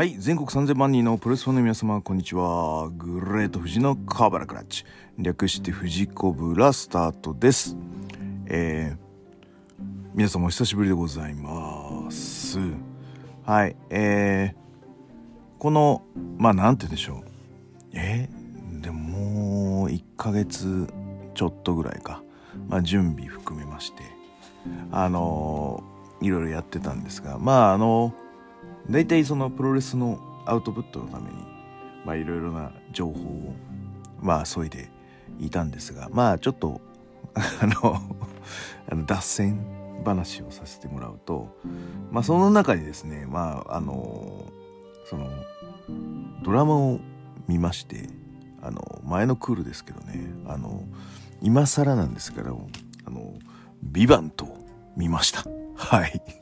はい全国3000万人のプロレスファンの皆様こんにちは。グレート富士のカーバラクラッチ。略して富士コブラスタートです。えー、皆様お久しぶりでございます。はいえー、このまあなんて言うんでしょう。えー、でももう1ヶ月ちょっとぐらいか、まあ、準備含めまして。あのー、いろいろやってたんですがまああの大体そのプロレスのアウトプットのためにまあいろいろな情報をまあ削いでいたんですがまあちょっとあの あの脱線話をさせてもらうとまあその中にですねまああのそのドラマを見ましてあの前のクールですけどねあの今更なんですけどあの「ビバンと見ました。はい「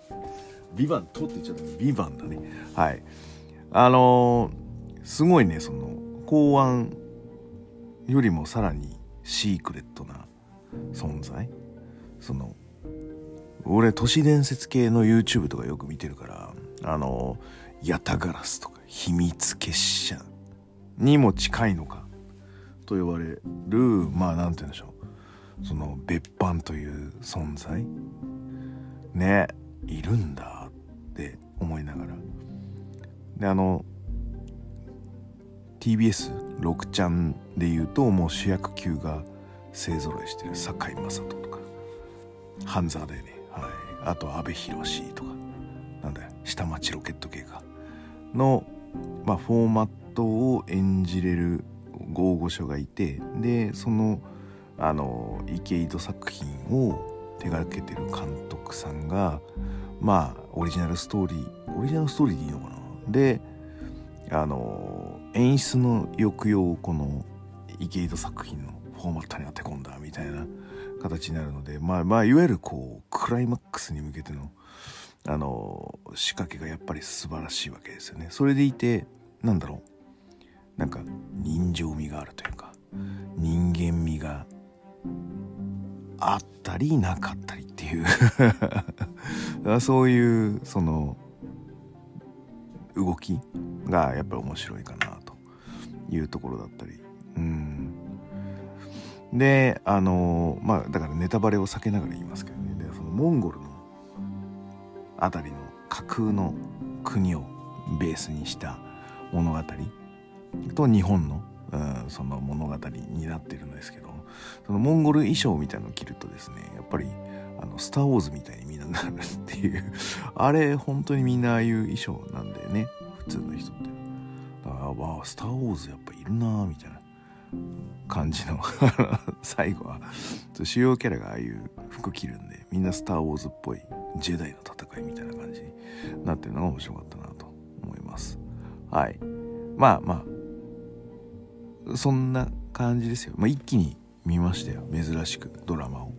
ビバンとって言っちゃった「ビバンだね。はい。あのすごいねその公安よりもさらにシークレットな存在。その俺都市伝説系の YouTube とかよく見てるからあのヤタガラスとか秘密結社にも近いのか。と言われるまあ何て言うんでしょう。その別班という存在。ねいるんだ。って思いながら。であの TBS6 ちゃんで言うともう主役級が勢ぞろいしてる堺雅人とか半沢だよねはい。あと阿部寛とかなんだよ下町ロケット系かの、まあ、フォーマットを演じれる大御所がいてでそのあの池井戸作品を手がけてる監督さんがまあオリジナルストーリーオリジナルストーリーでいいのかな？であの演出の抑揚をこの池井戸作品のフォーマットに当て込んだみたいな形になるのでまあまあいわゆるこうクライマックスに向けてのあの仕掛けがやっぱり素晴らしいわけですよね。それでいてなんだろうなんか人情味があるというか人間味があったりなかったりっていう。そういうその動きがやっぱり面白いかなというところだったり。うん。であのまあだからネタバレを避けながら言いますけどね。でそのモンゴルのあたりの架空の国をベースにした物語と日本の、うん、その物語になってるんですけど。そのモンゴル衣装みたいのを着るとですねやっぱりあのスター・ウォーズみたいにみんななるっていう。あれ本当にみんなああいう衣装なんだよね普通の人って。だからわあスター・ウォーズやっぱいるなみたいな感じの 最後は。主要キャラがああいう服着るんでみんなスター・ウォーズっぽいジェダイの戦いみたいな感じになってるのが面白かったなと思います。はい。まあまあそんな感じですよ、まあ、一気に見ましたよ珍しくドラマを、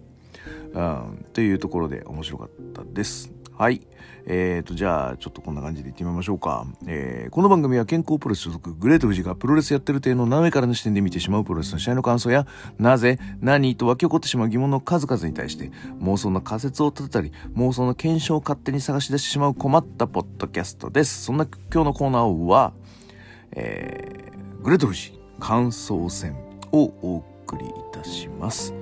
うん、というところで面白かったですはい。えーと、じゃあ、ちょっとこんな感じでいってみましょうか。えー、この番組は健康プロレス所属、グレート富士がプロレスやってる体の斜めからの視点で見てしまうプロレスの試合の感想や、なぜ、何と湧き起こってしまう疑問の数々に対して、妄想の仮説を立てたり、妄想の検証を勝手に探し出してしまう困ったポッドキャストです。そんな今日のコーナーは、えー、グレート富士感想戦をお送りいたします。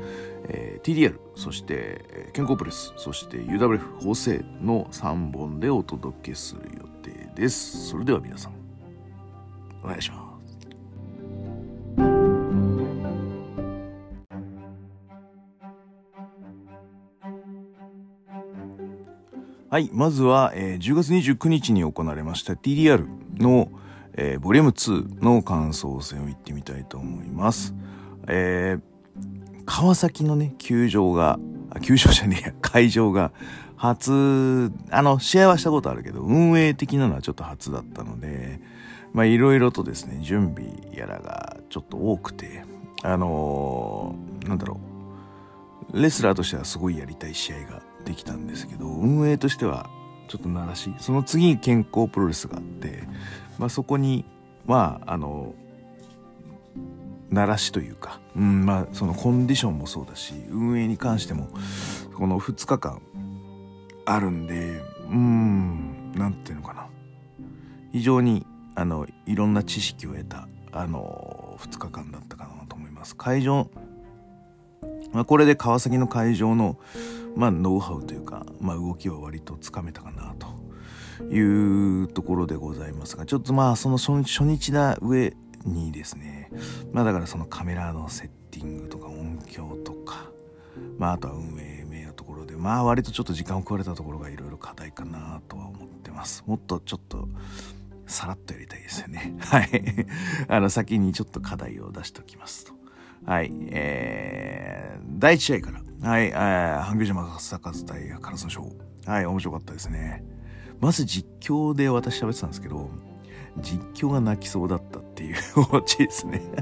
えー、TDR そして、えー、健康プレスそして UWF 法制の3本でお届けする予定ですそれでは皆さんお願いしますはい。まずは、えー、10月29日に行われました TDR の、えー、ボリューム2の感想戦を言ってみたいと思います。えー川崎のね、球場が、球場じゃねえや、会場が初、あの、試合はしたことあるけど、運営的なのはちょっと初だったので、まあいろいろとですね、準備やらがちょっと多くて、あのー、なんだろう、レスラーとしてはすごいやりたい試合ができたんですけど、運営としてはちょっと鳴らし、その次に健康プロレスがあって、まあそこに、まあ、あのー鳴らしというか、うん、まあそのコンディションもそうだし運営に関してもこの2日間あるんでうん何ていうのかな。非常にあのいろんな知識を得たあの2日間だったかなと思います。会場、まあ、これで川崎の会場の、まあ、ノウハウというか、まあ、動きは割とつかめたかなというところでございますがちょっとまあその初日な上にですねまあだからそのカメラのセッティングとか音響とかまああとは運営名のところでまあ割とちょっと時間を食われたところがいろいろ課題かなとは思ってますもっとちょっとさらっとやりたいですよね。はい。あの、先にちょっと課題を出しておきますと。はい。えー、第1試合から。はい。半球島坂津対カラスのショー。はい。面白かったですね。まず実況で私喋ってたんですけど、実況が泣きそうだったっていう オチですね。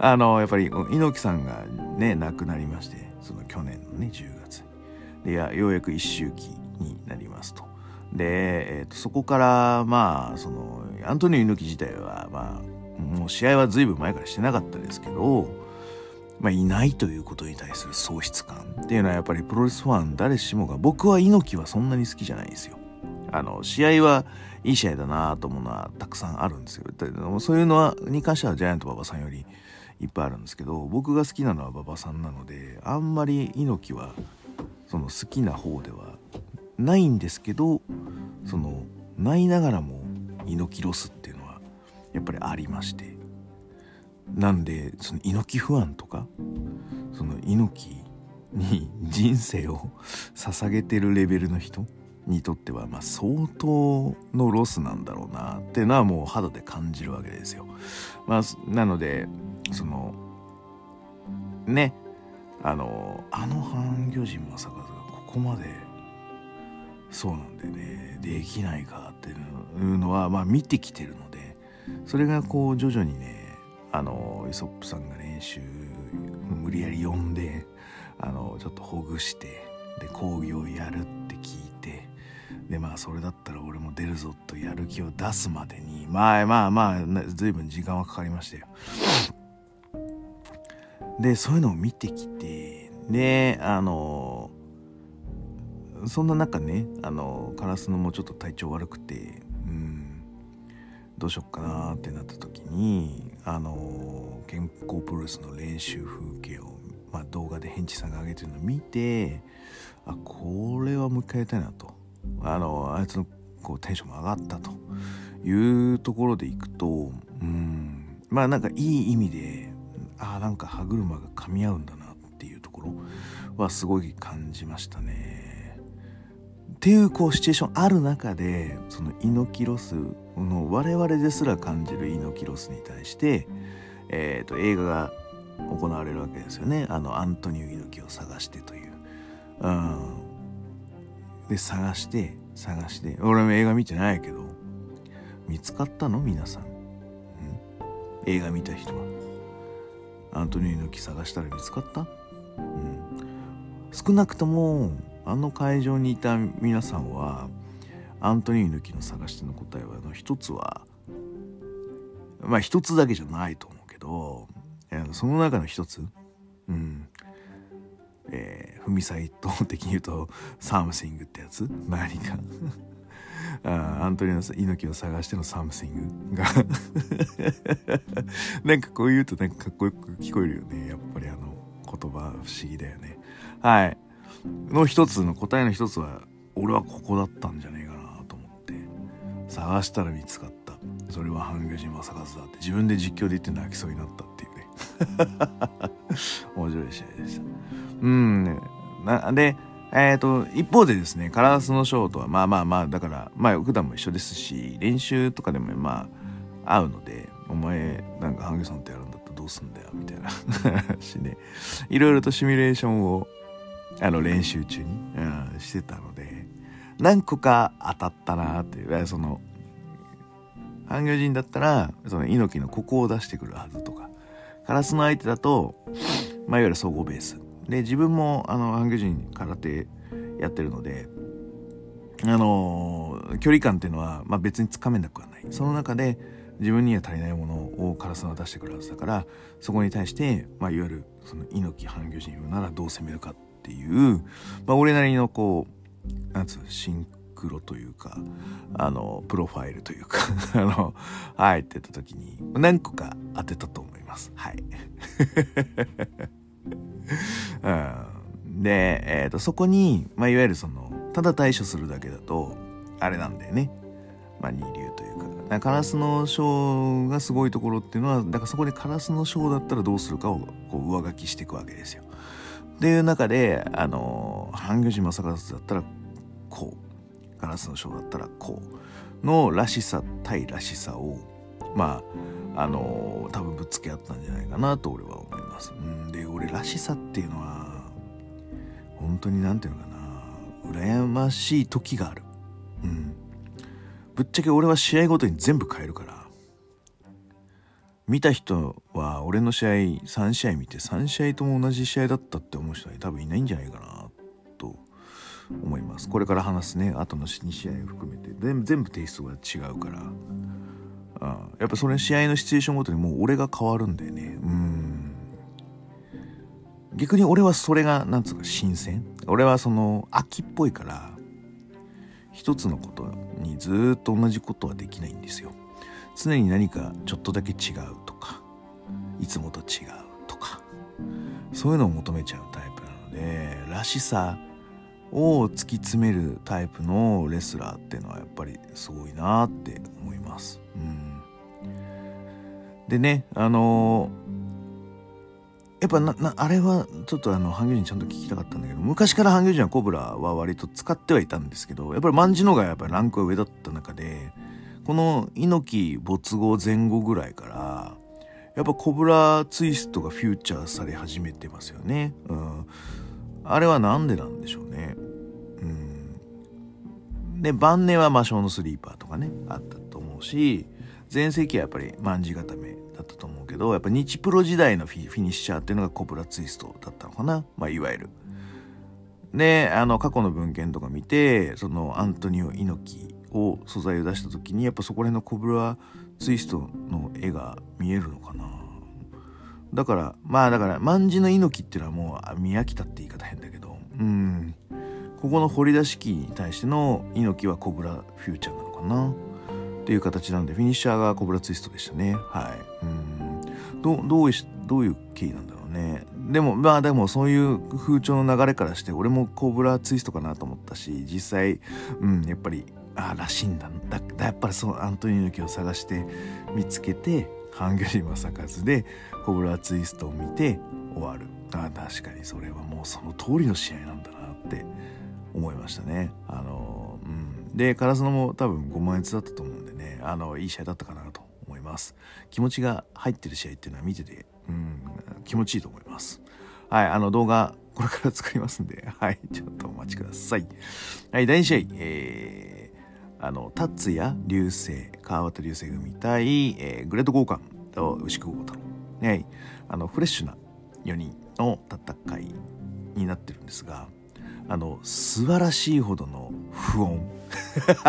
あの、やっぱり猪木さんがね、亡くなりまして、その去年のね、10月で、ようやく一周期になりますと。で、えーと、そこからまあそのアントニオ猪木自体はまあもう試合は随分前からしてなかったですけど、まあ、いないということに対する喪失感っていうのはやっぱりプロレスファン誰しもが僕は猪木はそんなに好きじゃないですよ。あの試合はいい試合だなと思うのはたくさんあるんですよ。そういうのはに関してはジャイアント馬場さんよりいっぱいあるんですけど僕が好きなのは馬場さんなのであんまり猪木はその好きな方ではないんですけどそのないながらも猪木ロスっていうのはやっぱりありましてなんでその猪木ファンとかその猪木に人生を捧げてるレベルの人にとってはまあ相当のロスなんだろうなっていうのはもう肌で感じるわけですよ。まあ、なのでそのねあのあの半魚人正和がここまでそうなんでねできないかっていうのはまあ見てきてるのでそれがこう徐々にねあのイソップさんが練習無理やり呼んであのちょっとほぐしてで講義をやるってでまあそれだったら俺も出るぞとやる気を出すまでにまあまあまあ随分時間はかかりましたよ。でそういうのを見てきてであのそんな中ねあのカラスのもちょっと体調悪くてうんどうしよっかなってなった時にあの健康プロレスの練習風景を、まあ、動画でヘンチさんが上げてるのを見てあこれはもう一回やりたいなとあのあいつのこうテンションも上がったというところでいくとうんまあなんかいい意味であなんか歯車が噛み合うんだなっていうところはすごい感じましたね。っていうこうシチュエーションある中でその猪木ロスの我々ですら感じる猪木ロスに対して、えーと、映画が行われるわけですよねあのアントニオ猪木を探してという。うん、で探して探して。俺も映画見てないけど。見つかったの？皆さん、映画見た人は。アントニオ猪木探したら見つかった、うん、少なくともあの会場にいた皆さんはアントニオ猪木を探しての答えはの一つはまあ一つだけじゃないと思うけどその中の一つ？うん。えー、踏みサイト的に言うと something ってやつ？何か。あアントニオ猪木を探しての something が。なんかこう言うとなんかかっこよく聞こえるよね。やっぱりあの言葉不思議だよね。はい。の一つの答えの一つは俺はここだったんじゃねえかなと思って。探したら見つかった。それは半魚人正和だって。自分で実況で言って泣きそうになったっていうね。面白い試合でした。うん。なでえっ、ー、と一方でですねカラスのショートはまあまあまあだからまあ普段も一緒ですし練習とかでもまあ会うのでお前なんか半魚さんとやるんだったらどうすんだよみたいな 話でいろいろとシミュレーションをあの練習中に、うん、してたので何個か当たったなっていうその半魚人だったらその猪木のここを出してくるはずとかカラスの相手だと、まあ、いわゆる総合ベース。で自分もあの半魚人空手やってるのであの距離感っていうのは、まあ、別につかめなくはない。その中で自分には足りないものをカラスは出してくるはずだからそこに対して、まあ、いわゆるその猪木半魚人ならどう攻めるかっていう、まあ、俺なりのこうなんつうシン袋というかあのプロファイルというか あの入って言った時に何個か当てたと思います。はい、うん、で、えーと、そこに、まあ、いわゆるそのただ対処するだけだとあれなんだよね。まあ二流というか。カラスのショーがすごいところっていうのはだからそこでカラスのショーだったらどうするかをこう上書きしていくわけですよ。っていう中であの半魚島逆立だったらこう。ガラスのショーだったらこう。のらしさ対らしさをまああの多分ぶつけ合ったんじゃないかなと俺は思います。うんで俺らしさっていうのは本当に何て言うのかな羨ましい時がある。うん。ぶっちゃけ俺は試合ごとに全部変えるから見た人は俺の試合3試合見て3試合とも同じ試合だったって思う人は多分いないんじゃないかなと思いますこれから話すね後の2試合含めて全部テイストが違うからあやっぱそれ試合のシチュエーションごとにもう俺が変わるんだよね。うん。逆に俺はそれがなんつうか新鮮？俺はその秋っぽいから一つのことにずっと同じことはできないんですよ。常に何かちょっとだけ違うとかいつもと違うとかそういうのを求めちゃうタイプなのでらしさを突き詰めるタイプのレスラーっていうのはやっぱりすごいなって思います。でねあのー、やっぱななあれはちょっとあの半魚人ちゃんと聞きたかったんだけど昔から半魚人はコブラは割と使ってはいたんですけどやっぱり万字のがやっぱりランクが上だった中でこの猪木没後前後ぐらいからやっぱコブラツイストがフューチャーされ始めてますよね。うん、あれは何でなんでしょうね。うん、で晩年は魔性のスリーパーとかねあったと思うし前世紀はやっぱり卍固めだったと思うけどやっぱ日プロ時代のフィニッシャーっていうのがコブラツイストだったのかな、まあ、いわゆる。であの過去の文献とか見てそのアントニオ猪木を素材を出した時にやっぱそこら辺のコブラツイストの絵が見えるのかな。だからまあだから卍の猪木っていうのはもう見飽きたって言い方変だけどうん。ここの掘り出し機に対しての猪木はコブラフューチャーなのかな。っていう形なんでフィニッシャーがコブラツイストでしたね。はい。うん。どどうどういう経緯なんだろうね。でもまあでもそういう風潮の流れからして俺もコブラツイストかなと思ったし実際うんやっぱりあらしいんだ。だだやっぱりそうアントニオ猪木を探して見つけてハンギョリ正和でコブラツイストを見て終わる。あ確かにそれはもうその通りの試合なんだなって思いましたね。あのうん。でカラスノも多分5万円だったと思う。あのいい試合だったかなと思います。気持ちが入ってる試合っていうのは見ててうん気持ちいいと思います。はいあの動画これから作りますんで、はい、ちょっとお待ちください。はい、第2試合、えーあの達也流星川端流星組対、えー、グレート豪華と牛久豪太郎、ね、あのフレッシュな4人の戦いになってるんですがあの素晴らしいほどの不穏。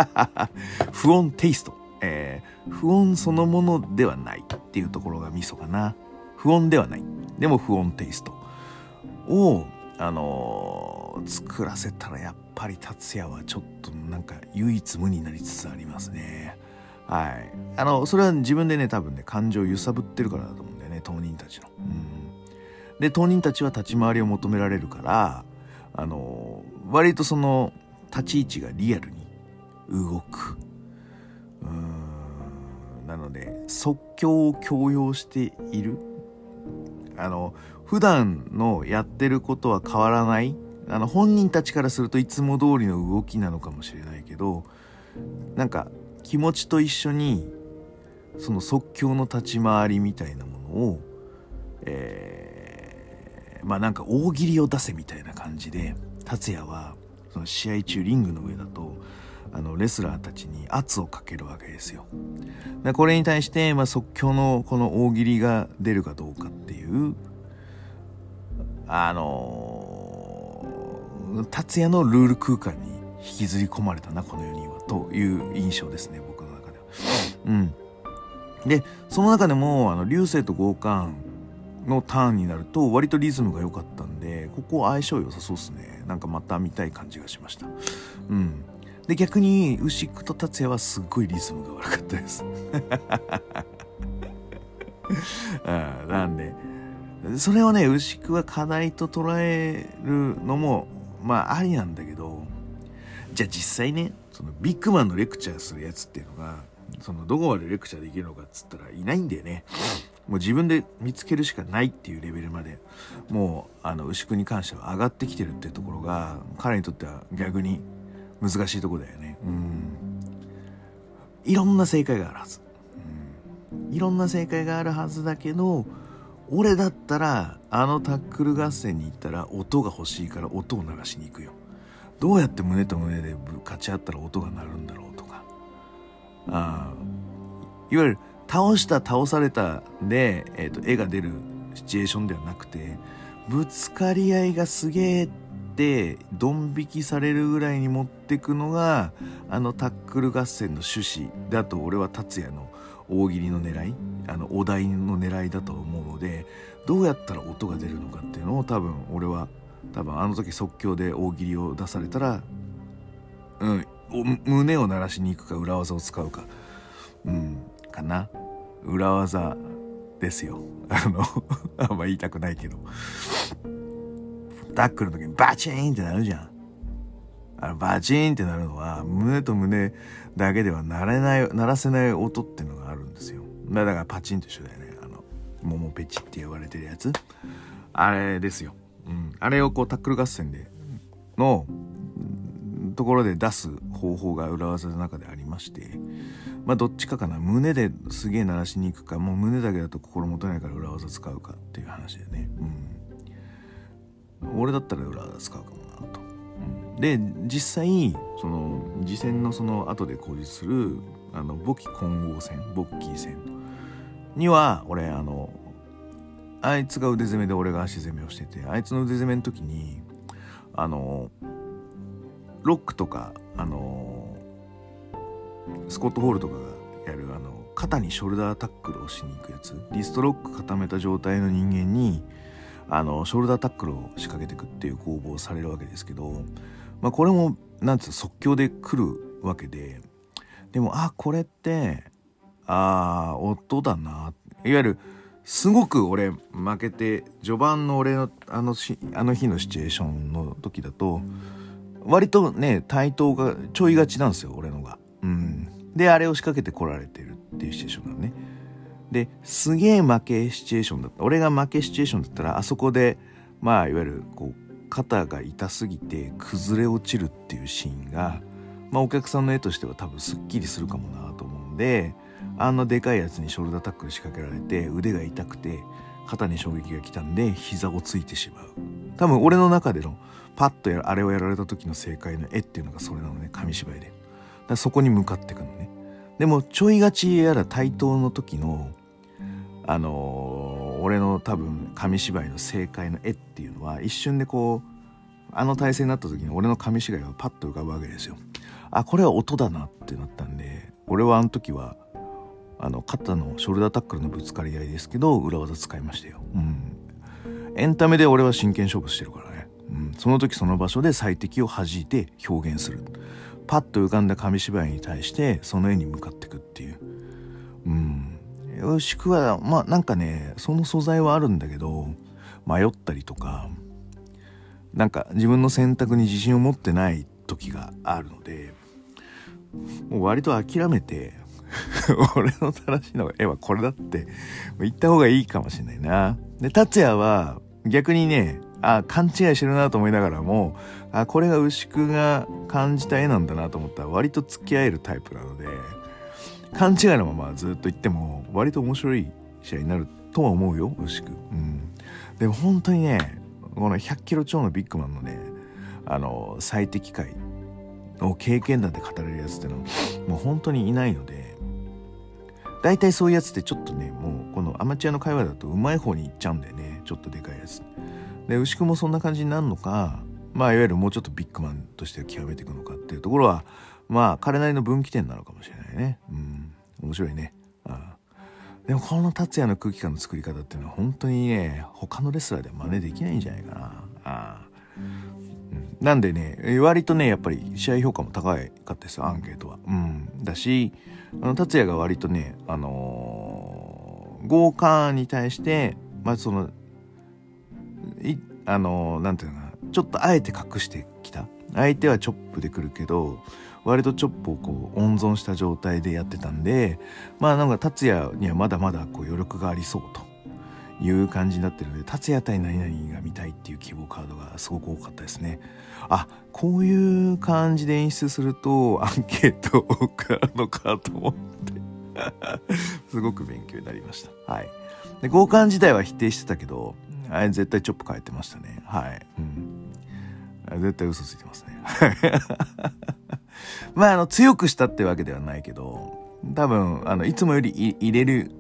不穏テイスト、えー、不穏そのものではないっていうところがミソかな不穏ではないでも不穏テイストをあのー、作らせたらやっぱり達也はちょっとなんか唯一無になりつつありますね。はい。あの、それは自分でね、多分ね、感情を揺さぶってるからだと思うんだよね、当人たちの。うん。で、当人たちは立ち回りを求められるから、あの、割とその、立ち位置がリアルに動く。うん。なので、即興を強要している。あの、普段のやってることは変わらないあの本人たちからするといつも通りの動きなのかもしれないけどなんか気持ちと一緒にその即興の立ち回りみたいなものを、えー、まあなんか大喜利を出せみたいな感じで達也はその試合中リングの上だとあのレスラーたちに圧をかけるわけですよ。でこれに対して、まあ、即興のこの大喜利が出るかどうかっていうあのー達也のルール空間に引きずり込まれたなこの4人はという印象ですね僕の中では。うん、でその中でもあの流星と強姦のターンになると割とリズムが良かったんでここ相性良さそうですねなんかまた見たい感じがしました。うんで逆に牛久と達也はすっごいリズムが悪かったです。あ なんで。それをね牛久は課題と捉えるのもまあありなんだけどじゃあ実際ねそのビッグマンのレクチャーするやつっていうのがそのどこまでレクチャーできるのかっつったらいないんだよね。もう自分で見つけるしかないっていうレベルまでもうあの牛久に関しては上がってきてるっていうところが彼にとっては逆に難しいとこだよね。うん。いろんな正解があるはず、うん、いろんな正解があるはずだけど俺だったらあのタックル合戦に行ったら音が欲しいから音を鳴らしに行くよ。どうやって胸と胸で勝ち合ったら音が鳴るんだろうとか。あいわゆる倒した倒されたで、えーと、絵が出るシチュエーションではなくてぶつかり合いがすげえってドン引きされるぐらいに持ってくのがあのタックル合戦の趣旨だと俺は達也の大喜利の狙いあのお題の狙いだと思うのでどうやったら音が出るのかっていうのを多分俺は多分あの時即興で大喜利を出されたらうん胸を鳴らしに行くか裏技を使うかうんかな。裏技ですよ。あの あんま言いたくないけど。タックルの時にバチーンってなるじゃん。あのバチーンってなるのは胸と胸だけでは鳴れない鳴らせない音っていうのがあるんですよ。だからパチンと一緒だよね。あの桃ペチって言われてるやつ。あれですよ、うん、あれをこうタックル合戦でのところで出す方法が裏技の中でありましてまあどっちかかな。胸ですげえ鳴らしに行くかもう胸だけだと心もとないから裏技使うかっていう話でね。うん。俺だったら裏技使うかもなと、うん、で実際その次戦のその後で講じするあの簿記混合戦ボッキー戦には俺あのあいつが腕攻めで俺が足攻めをしててあいつの腕攻めの時にあのロックとかあのスコット・ホールとかがやるあの肩にショルダータックルをしに行くやつ。リストロック固めた状態の人間にあのショルダータックルを仕掛けていくっていう攻防をされるわけですけど、まあ、これもなんつう即興で来るわけででもあこれってああ音だないわゆるすごく俺負けて序盤の俺のあのしあの日のシチュエーションの時だと割とね対等がちょいがちなんですよ俺のが。うん、であれを仕掛けてこられてるっていうシチュエーションなのね。ですげえ負けシチュエーションだった。俺が負けシチュエーションだったらあそこでまあいわゆるこう肩が痛すぎて崩れ落ちるっていうシーンが、まあ、お客さんの絵としては多分すっきりするかもなと思うんであんなでかいやつにショルダータックル仕掛けられて腕が痛くて肩に衝撃が来たんで膝をついてしまう。多分俺の中でのパッとあれをやられた時の正解の絵っていうのがそれなのね紙芝居で。だそこに向かっていくのね。でもちょいがちやら対等の時のあのー、俺の多分紙芝居の正解の絵っていうのは一瞬でこうあの体勢になった時に俺の紙芝居がパッと浮かぶわけですよあこれは音だなってなったんで俺はあの時はあの肩のショルダータックルのぶつかり合いですけど裏技使いましたよ。うん。エンタメで俺は真剣勝負してるからね。うん。その時その場所で最適を弾いて表現する。パッと浮かんだ紙芝居に対してその絵に向かっていくっていう。うん。よしくはまあなんかねその素材はあるんだけど迷ったりとかなんか自分の選択に自信を持ってない時があるのでもう割と諦めて 俺の正しいのが絵はこれだって言った方がいいかもしれないな。で、達也は逆にね、あ、勘違いしてるなと思いながらも、あ、これが牛久が感じた絵なんだなと思ったら割と付き合えるタイプなので、勘違いのままずっと言っても割と面白い試合になるとは思うよ、牛久。うん。でも本当にね、この100キロ超のビッグマンのね、あの、最適解の経験談で語れるやつってのはもう本当にいないので、大体そういうやつってちょっとねもうこのアマチュアの会話だとうまい方に行っちゃうんだよねちょっとでかいやつで牛久もそんな感じになるのかまあいわゆるもうちょっとビッグマンとして極めていくのかっていうところはまあ彼なりの分岐点なのかもしれないね。うん。面白いね。ああ。でもこの達也の空気感の作り方っていうのは本当にね他のレスラーでは真似できないんじゃないかな。あ、うん、なんでね、割とね、やっぱり試合評価も高いかったです、アンケートは。うん。だし、あの、達也が割とね、あのー、豪華に対して、まあ、その、い、あのー、なんていうのかな、ちょっとあえて隠してきた。相手はチョップで来るけど、割とチョップをこう温存した状態でやってたんで、まあなんか達也にはまだまだこう余力がありそうと。いう感じになってるので達也対何々が見たいっていう希望カードがすごく多かったですね。あこういう感じで演出するとアンケートからのかと思って すごく勉強になりました。はい。で交換自体は否定してたけどあれ絶対チョップ変えてましたね。はい。うん。絶対嘘ついてますね まああの強くしたってわけではないけど多分あのいつもより入れる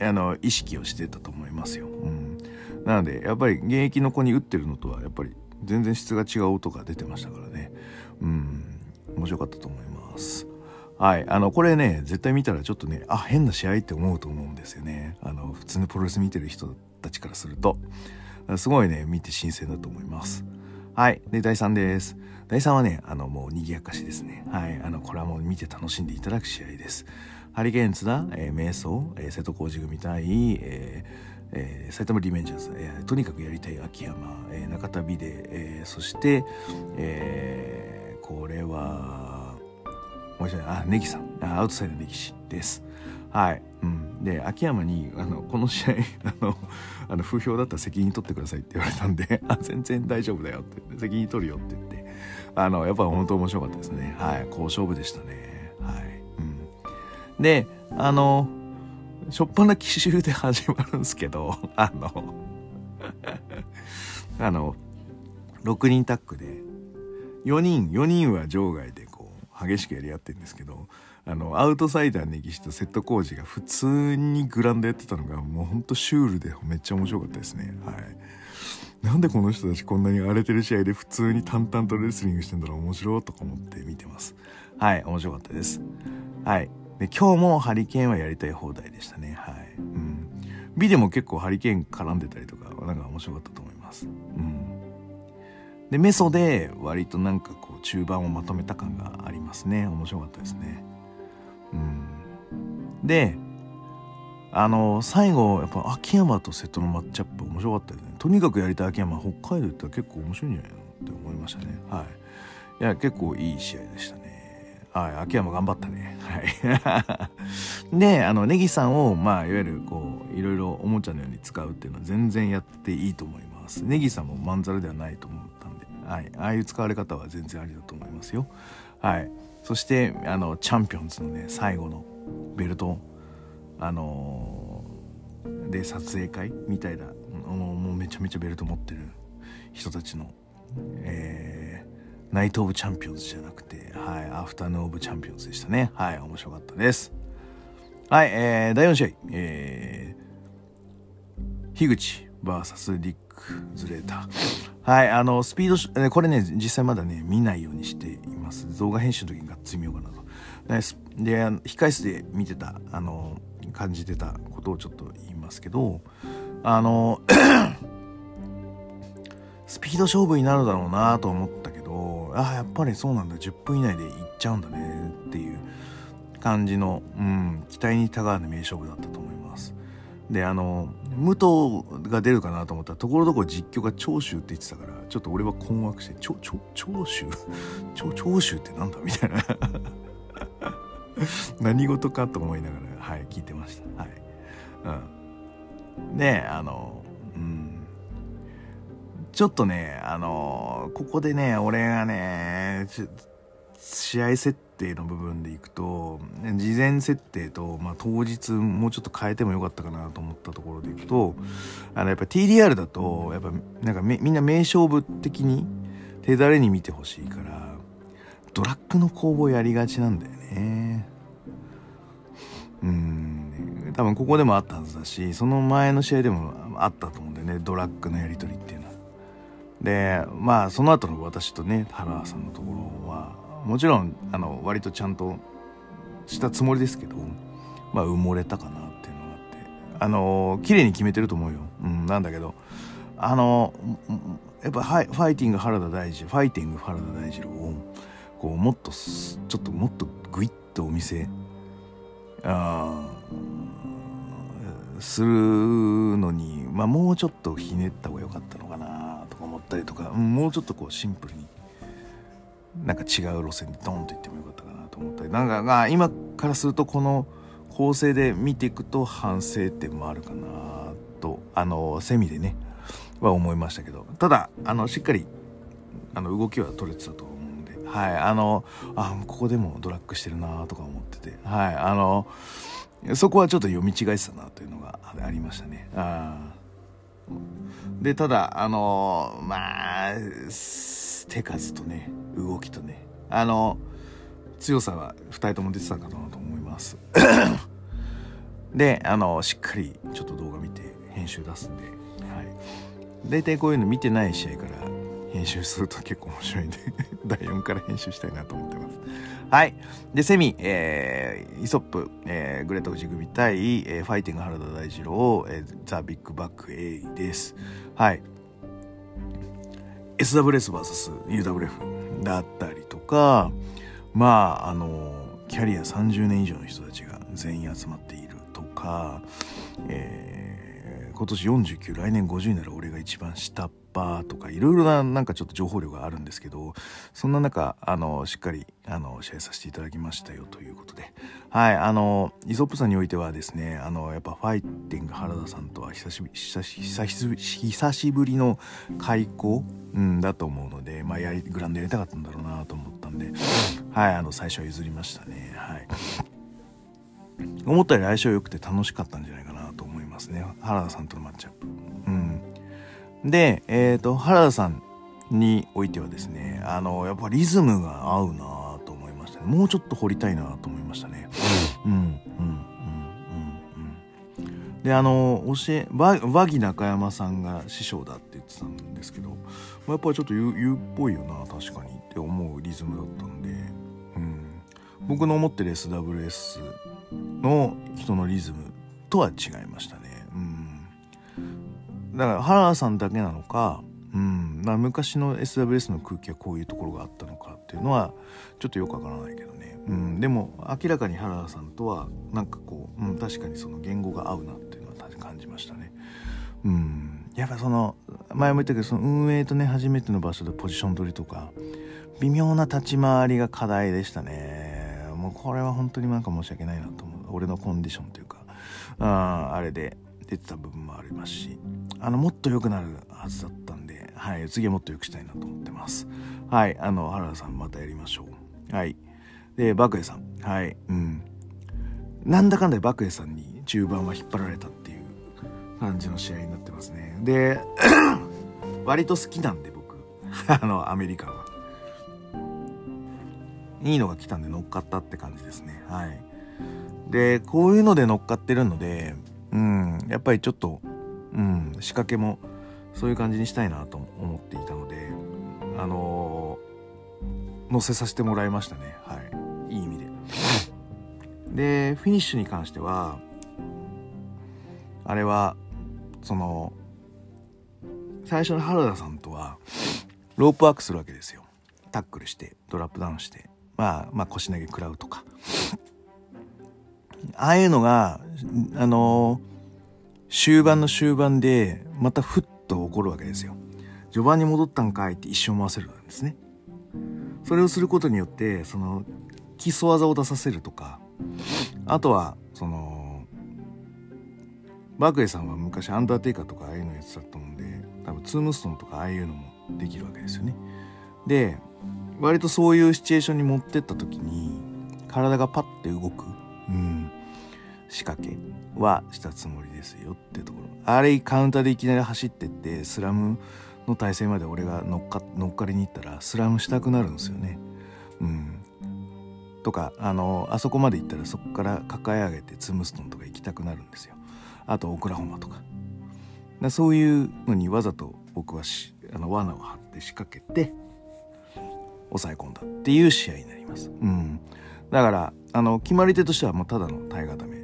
あの意識をしてたと思いますよ。うん、なのでやっぱり現役の子に打ってるのとはやっぱり全然質が違う音が出てましたからね。うん、面白かったと思います。はい。あの、これね、絶対見たらちょっとね、あ、変な試合って思うと思うんですよね。あの、普通のプロレス見てる人たちからすると。すごいね、見て新鮮だと思います。はい。で、第3です。第3はね、あの、もう賑やかしですね。はい。あの、これはもう見て楽しんでいただく試合です。ハリケーンズだ、えー、瞑想、えー、瀬戸康史組対、えーえー、埼玉リベンジャーズ、えー、とにかくやりたい秋山、えー、中田美で、えー、そして、えー、これはもう一度あネギさんあアウトサイドネギ氏ですはい、うん、で秋山にあのこの試合 あのあの不評だったら責任取ってくださいって言われたんで あ全然大丈夫だよって。責任取るよって言って。あのやっぱ本当面白かったですね。はい。好勝負でしたね。はい。うん。で、あの、しょっぱな奇襲で始まるんですけど、あ のあの、6人タッグで、4人、4人は場外でこう、激しくやり合ってるんですけど、あの、アウトサイダーネギシとセット工事が普通にグランドやってたのが、もうほんとシュールでめっちゃ面白かったですね。はい。なんでこの人たちこんなに荒れてる試合で普通に淡々とレスリングしてんだろう面白いとか思って見てます。はい、面白かったです。はい。で今日もハリケーンはやりたい放題でしたねはい、うん、美でも結構ハリケーン絡んでたりとかなんか面白かったと思いますうんでメソで割となんかこう中盤をまとめた感がありますね面白かったですねうんであの最後やっぱ秋山と瀬戸のマッチアップ面白かったですねとにかくやりたい秋山北海道行ったら結構面白いんじゃないのって思いましたねはいいや結構いい試合でしたねはい、秋山頑張ったね。はい。で、あの、ネギさんを、まあ、いわゆる、こう、いろいろおもちゃのように使うっていうのは全然やっていいと思います。ネギさんもまんざらではないと思ったんで、はい。ああいう使われ方は全然ありだと思いますよ。はい。そして、あの、チャンピオンズのね、最後のベルト、あのー、で、撮影会みたいな、もうめちゃめちゃベルト持ってる人たちの、えー、ナイト・オブ・チャンピオンズじゃなくて、はい、アフタヌーン・オブ・チャンピオンズでしたね。はい、面白かったです。はい、えー、第4試合、えー、樋口 VS リック・ズレーター。はい、あの、スピード、これね、実際まだね、見ないようにしています。動画編集の時にがっつり見ようかなと。で、控室で見てた、あの、感じてたことをちょっと言いますけど、あの、スピード勝負になるだろうなと思ったけどあやっぱりそうなんだ10分以内でいっちゃうんだねっていう感じの、うん、期待にたがわぬ名勝負だったと思いますであの武藤が出るかなと思ったらところどころ実況が長州って言ってたからちょっと俺は困惑して長長長州？長長州ってなんだみたいな。何事かと思いながらはい聞いてました。はい、うん、であのうん。ちょっとね、あの、ここでね、俺がね、試合設定の部分でいくと、事前設定と、まあ、当日もうちょっと変えてもよかったかなと思ったところでいくと、あの、やっぱ TDR だと、やっぱ、なんかみんな名勝負的に手だれに見てほしいから、ドラッグの攻防やりがちなんだよね。うん、多分ここでもあったはずだし、その前の試合でもあったと思うんだよね、ドラッグのやり取りっていうのは。でまあその後の私とね原さんのところはもちろんあの割とちゃんとしたつもりですけどまあ埋もれたかなっていうのがあって。あの綺麗に決めてると思うよ、うん、なんだけど。あのやっぱファイティング原田大二ファイティング原田大二郎をこうもっとちょっともっとグイッとお店あするのに、まあ、もうちょっとひねった方が良かったのかなとか思ったりとか、もうちょっとこうシンプルになんか違う路線でドンといってもよかったかなと思ったりなんか、まあ、今からするとこの構成で見ていくと反省点もあるかなとあのセミでねは思いましたけどただあのしっかりあの動きは取れてたと思うんではいあのあここでもドラッグしてるなとか思っててはいあのそこはちょっと読み違えてたなというのがありましたね。あでただあのまあ手数とね動きとねあの強さは2人とも出てたかなと思いますであのしっかりちょっと動画見て編集出すんで、はい、大体こういうの見てない試合から編集すると結構面白いんで 第4から編集したいなと思ってますはい。で、セミ、えー、イソップ、えー、グレート・ジグミ対、えー、ファイティング原田大二郎、えー、ザ・ビッグバック A です。はい。SWSVSUWF だったりとか、まあ、あの、キャリア30年以上の人たちが全員集まっているとか、えー、今年49、来年50になる俺が一番下っ端とか、いろいろななんかちょっと情報量があるんですけど、そんな中、あの、しっかり、あの、シェアさせていただきましたよということで。はい、あの、イソップさんにおいてはですね、あの、やっぱファイティング原田さんとは久しぶり、久し久しぶりの開口、うん、だと思うので、まあ、や、グラウンドやりたかったんだろうなと思ったんで、はい、あの、最初は譲りましたね。はい。思ったより相性良くて楽しかったんじゃないかなと思いますね。原田さんとのマッチアップ。うん。で、えっ、ー、と、原田さんにおいてはですね、あの、やっぱリズムが合うなと思いましたね。もうちょっと掘りたいなと思いましたね。うん、うん、うん、うん、うん。で、あの、教え、和木中山さんが師匠だって言ってたんですけど、やっぱりちょっと言う言うっぽいよな、確かにって思うリズムだったんで、うん。僕の思ってる SWS の人のリズムとは違いましたね。だから原田さんだけなのか、うん、まあ、昔の SWS の空気はこういうところがあったのかっていうのはちょっとよくわからないけどね、うん、でも明らかに原田さんとはなんかこう、うん、確かにその言語が合うなっていうのは感じましたね。うん、やっぱその前も言ったけどその運営とね初めての場所でポジション取りとか微妙な立ち回りが課題でしたね。もうこれは本当になんか申し訳ないなと思う。俺のコンディションというかああれで。出てた部分もありますしあのもっと良くなるはずだったんで、はい、次はもっと良くしたいなと思ってます。はいあの原田さんまたやりましょう。はい。でバクエさん。はいうん。なんだかんだバクエさんに中盤は引っ張られたっていう感じの試合になってますね。で 割と好きなんで僕。あのアメリカは。いいのが来たんで乗っかったって感じですね。はい。でこういうので乗っかってるのでうん。やっぱりちょっとうん、仕掛けもそういう感じにしたいなと思っていたのであのー、載せさせてもらいましたね。はい。いい意味で。でフィニッシュに関してはあれはその最初の原田さんとはロープワークするわけですよ。タックルしてドラップダウンして。まあまあ腰投げ食らうとか。ああいうのがあのー終盤の終盤でまたふっと起こるわけですよ。序盤に戻ったんかいって一生回せるんですね。それをすることによってその基礎技を出させるとかあとはそのバークレーさんは昔アンダーテイカーとかああいうのやってたと思うんで多分ツームストンとかああいうのもできるわけですよね。で割とそういうシチュエーションに持ってった時に体がパッて動く、うん、仕掛けはしたつもりですよってところ。あれカウンターでいきなり走ってってスラムの体勢まで俺が乗っか乗っかりに行ったらスラムしたくなるんですよね。うん。とかあのあそこまで行ったらそこから抱え上げてツムストンとか行きたくなるんですよ。あとオクラホマとか。だそういうのにわざと僕はしあの罠を張って仕掛けて抑え込んだっていう試合になります。うん。だから、あの、決まり手としてはもうただの耐え固め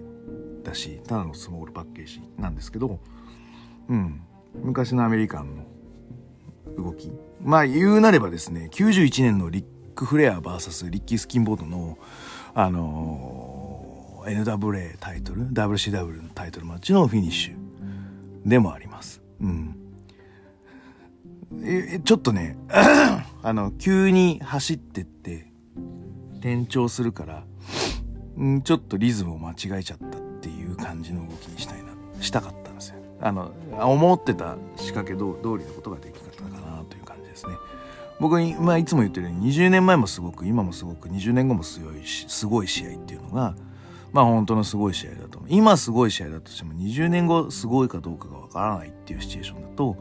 だしただのスモールパッケージなんですけど、うん、昔のアメリカンの動き。まあ言うなればですね、91年のリック・フレア VS リッキー・スキンボードの、あのー、NWA タイトル、WCW のタイトルマッチのフィニッシュでもあります。うん。え、ちょっとね、あの、急に走ってって転調するから、んちょっとリズムを間違えちゃった感じの動きにしたいな、したかったんですよ。あの、思ってた仕掛け通りのことができなかったかなという感じですね。僕に、まあ、いつも言ってるように20年前もすごく今もすごく20年後も強いしすごい試合っていうのがまあ本当のすごい試合だと今すごい試合だとしても20年後すごいかどうかがわからないっていうシチュエーションだと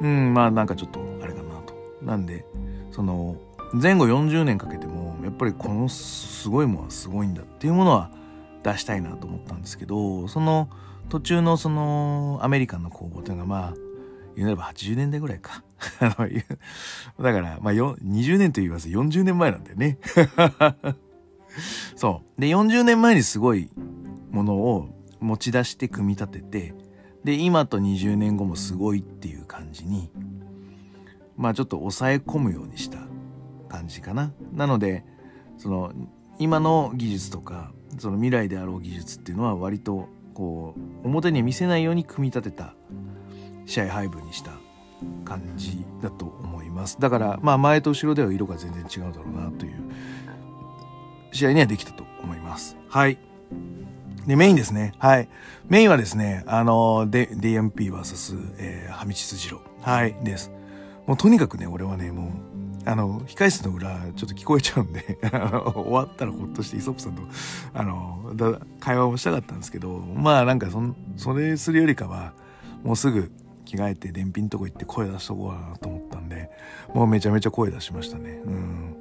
うんまあなんかちょっとあれかなとなんでその前後40年かけてもやっぱりこのすごいものはすごいんだっていうものは出したいなと思ったんですけどその途中のそのアメリカンの攻防というのがまあ言うなれば80年代ぐらいか。だから、まあ、20年と言います40年前なんだよね。そう。で、40年前にすごいものを持ち出して組み立てて、で、今と20年後もすごいっていう感じに、まあちょっと抑え込むようにした感じかな。なので、その、今の技術とか、その未来であろう技術っていうのは割とこう表に見せないように組み立てた試合配分にした感じだと思います。だからまあ前と後ろでは色が全然違うだろうなという試合にはできたと思います。はい。でメインですね。はい。メインはですねあの DMPVS、えー、ハミチスジロはい。です。もうとにかくね俺はねもうあの、控室の裏、ちょっと聞こえちゃうんで 終わったらほっとして、イソップさんと、あの、だ会話をしたかったんですけど、まあなんかそ、それするよりかは、もうすぐ、着替えて電品とこ行って声出しとこうかなと思ったんでもうめちゃめちゃ声出しましたね。うん、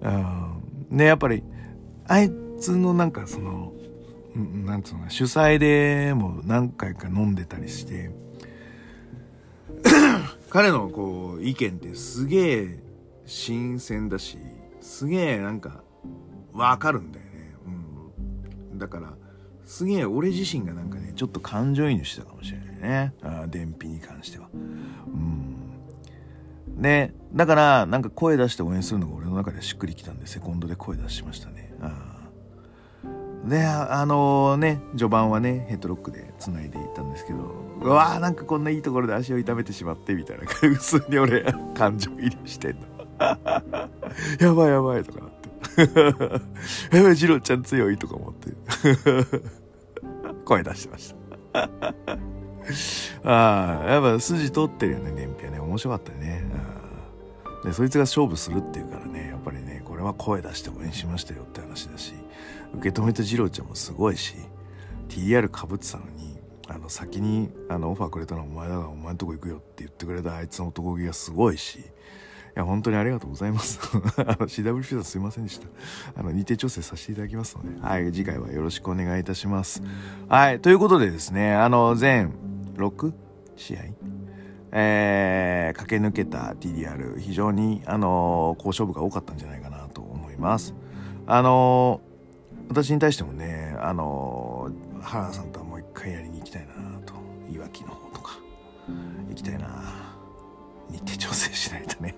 うん、でやっぱりあいつのなんかそのなんつうの主催でも何回か飲んでたりして彼のこう意見ってすげえ新鮮だしすげえなんかわかるんだよね、うん、だからすげえ俺自身がなんかねちょっと感情移入してたかもしれないね。あ電費に関しては。うん。でだからなんか声出して応援するのが俺の中でしっくりきたんでセコンドで声出しましたね。あであのー、ね序盤はねヘッドロックで繋いでいったんですけどうわーなんかこんないいところで足を痛めてしまってみたいな薄に俺感情移入してんの。やばいやばいとかなって。やばいジローちゃん強いとか思って。声出してました。ああ、やっぱ筋通ってるよね、燃費はね。面白かったね。で、そいつが勝負するっていうからね、やっぱりね、これは声出して応援しましたよって話だし、受け止めた二郎ちゃんもすごいし、TR かぶってたのに、あの、先に、あの、オファーくれたのはお前だからお前んとこ行くよって言ってくれたあいつの男気がすごいし、いや、本当にありがとうございます。あの、CWP さんすいませんでした。あの、日程調整させていただきますので、はい、次回はよろしくお願いいたします。はい、ということでですね、あの、全6試合、えー、駆け抜けた TDR 非常に、あの、好勝負が多かったんじゃないかなと思います。あの、私に対してもね、あの、原田さんとはもう一回やりにきたいな日程調整しないとね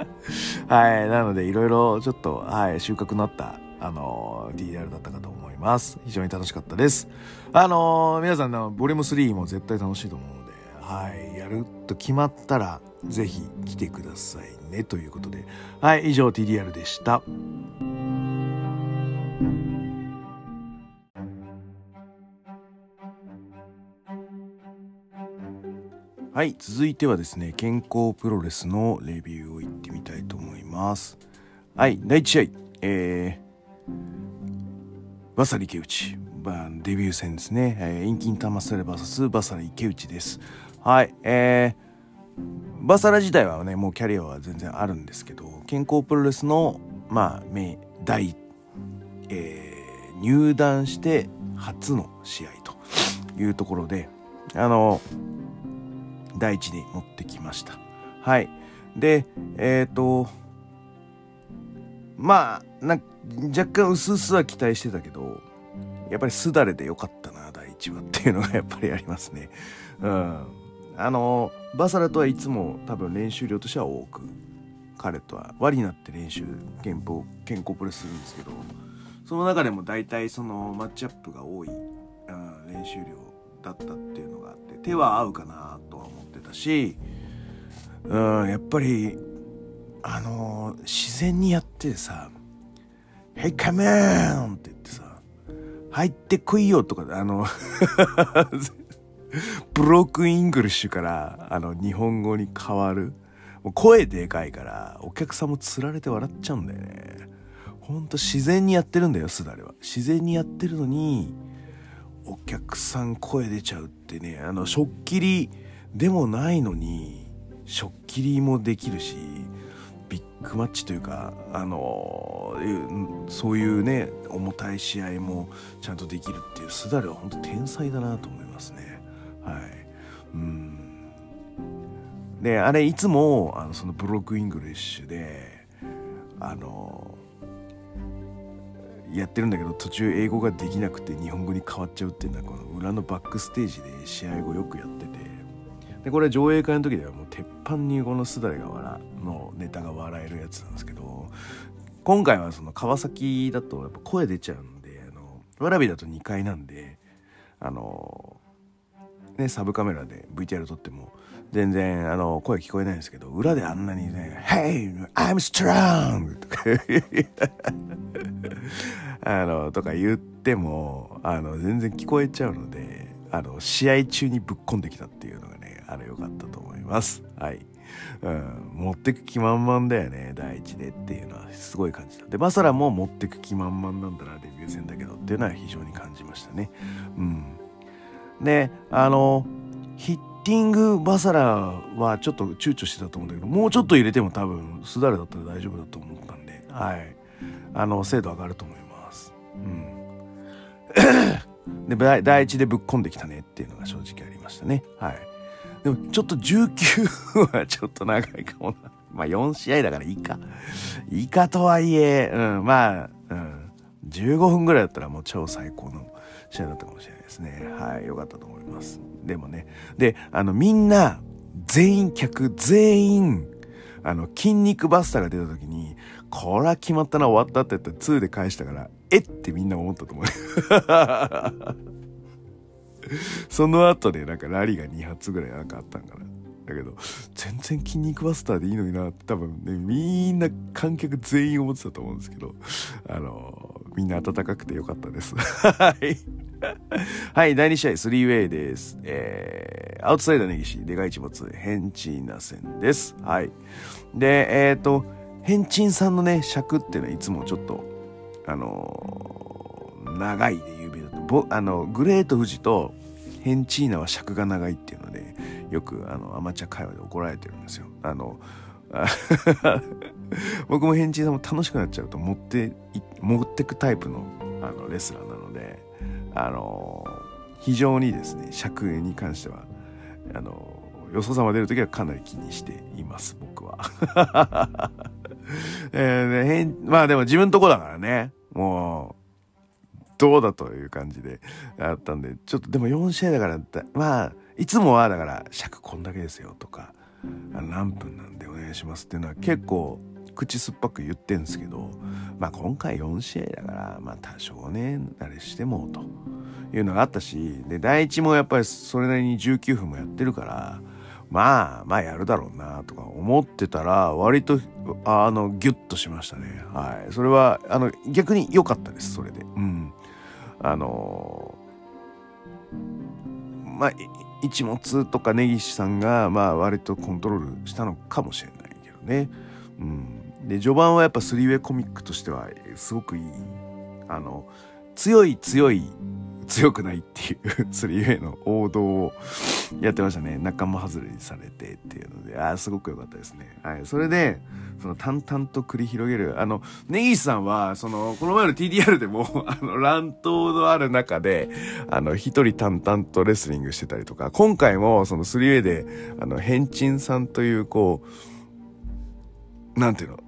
はいなのでいろいろちょっと、はい、収穫のあったあの DDR だったかと思います。非常に楽しかったです。あの皆さんのボリューム3も絶対楽しいと思うので、はい、やると決まったら、ぜひ来てくださいね。ということで、はい、以上 TDR でした。はい、続いてはですね、健康プロレスのレビューをいってみたいと思います。はい、第1試合、えー、バサリ池内、デビュー戦ですね。えー、インキンタマスレ VS バサラ池内です。はい。えー、バサラ自体はね、もうキャリアは全然あるんですけど、健康プロレスの、まあ名、第、えー、入団して初の試合というところで、あの、第一に持ってきました。はい。で、えっ、ー、と、まあ、な若干薄々は期待してたけど、やっぱりすだれでよかったな、第1話っていうのがやっぱりありますね。うん。あのバサラとはいつも多分練習量としては多く彼とは輪になって練習健康健康プレスするんですけどその中でも大体そのマッチアップが多い、うん、練習量だったっていうのがあって手は合うかなし、うん、やっぱりあの自然にやってさ「Hey come on!」って言ってさ「入ってこいよ」とかあの broken English からあの日本語に変わるもう声でかいからお客さんもつられて笑っちゃうんだよねほんと自然にやってるんだよすだれは自然にやってるのにお客さん声出ちゃうってねあのしょっきりでもないのにしょっきりもできるしビッグマッチというかあのそういうね重たい試合もちゃんとできるっていうすだれは本当天才だなと思いますね。はい。うん。であれいつもあのその broken English であのやってるんだけど途中英語ができなくて日本語に変わっちゃうっていうのはこの裏のバックステージで試合後よくやっててでこれ上映会の時ではもう鉄板にこのすだれが笑のネタが笑えるやつなんですけど今回はその川崎だとやっぱ声出ちゃうんであのわらびだと2階なんであのねサブカメラで VTR 撮っても全然あの声聞こえないんですけど裏であんなにね「Hey I'm strong!」とか あのとか言ってもあの全然聞こえちゃうのであの試合中にぶっこんできたっていうのがねあれ良かったと思います。はい、うん、持ってく気満々だよね第一でっていうのはすごい感じたでバサラも持ってく気満々なんだなデビュー戦だけどっていうのは非常に感じましたね。うん。であのヒッティングバサラはちょっと躊躇してたと思うんだけどもうちょっと入れても多分すだれだったら大丈夫だと思ったんではい。あの精度上がると思います。うん。で第一でぶっ込んできたねっていうのが正直ありましたね。はい。でもちょっと19はちょっと長いかもなまあ4試合だからいいかいいかとはいえうんまあうん15分ぐらいだったらもう超最高の試合だったかもしれないですね。はい、よかったと思います。でもね、で、あの、みんな、全員客、全員、あの、筋肉バスターが出た時に、これは決まったな、終わったって言ったら2で返したから、えってみんな思ったと思う。その後でなんかラリーが2発ぐらいなんかあったんかな。だけど、全然筋肉バスターでいいのになって多分ね、みんな観客全員思ってたと思うんですけど、あのみんな温かくてよかったです。はい。はい、第2試合、3ウェイです。えー、アウトサイダー根岸、デカイチ物、ヘンチーナ戦です。はい。で、えっ、ー、と、ヘンチンさんのね、尺っていうのはいつもちょっと、あのー、長いで有名だと、ぼあの、グレート富士とヘンチーナは尺が長いっていうので、よくあのアマチュア会話で怒られてるんですよ。あの、僕もヘンチーさんも楽しくなっちゃうと持って持ってくタイプのあのレスラーなのであの非常にですね尺に関してはあのよそ様出る時はかなり気にしています僕は。えー、まあでも自分とこだからねもうどうだという感じであったんでちょっとでも4試合だからまあいつもはだから尺こんだけですよとか何分なんでお願いしますっていうのは結構口酸っぱく言ってんですけど、まあ今回4試合だから、まあ多少ね、あれしてもというのがあったし、で、第一もやっぱりそれなりに19分もやってるから、まあ、まあやるだろうなとか思ってたら、割と、あの、ギュッとしましたね。はい。それは、あの、逆に良かったです、それで。うん。あのまあ、一物とか根岸さんが、まあ割とコントロールしたのかもしれないけどね。うん。で序盤はやっぱスリーウェイコミックとしてはすごくいいあの強い強い強くないっていうスリーウェイの王道をやってましたね。仲間外れにされてっていうので。ああすごく良かったですね。はい。それでその淡々と繰り広げる。あの根岸さんはそのこの前の TDR でも あの乱闘のある中であの一人淡々とレスリングしてたりとか今回もそのスリーウェイであのヘンチンさんというこうなんていうの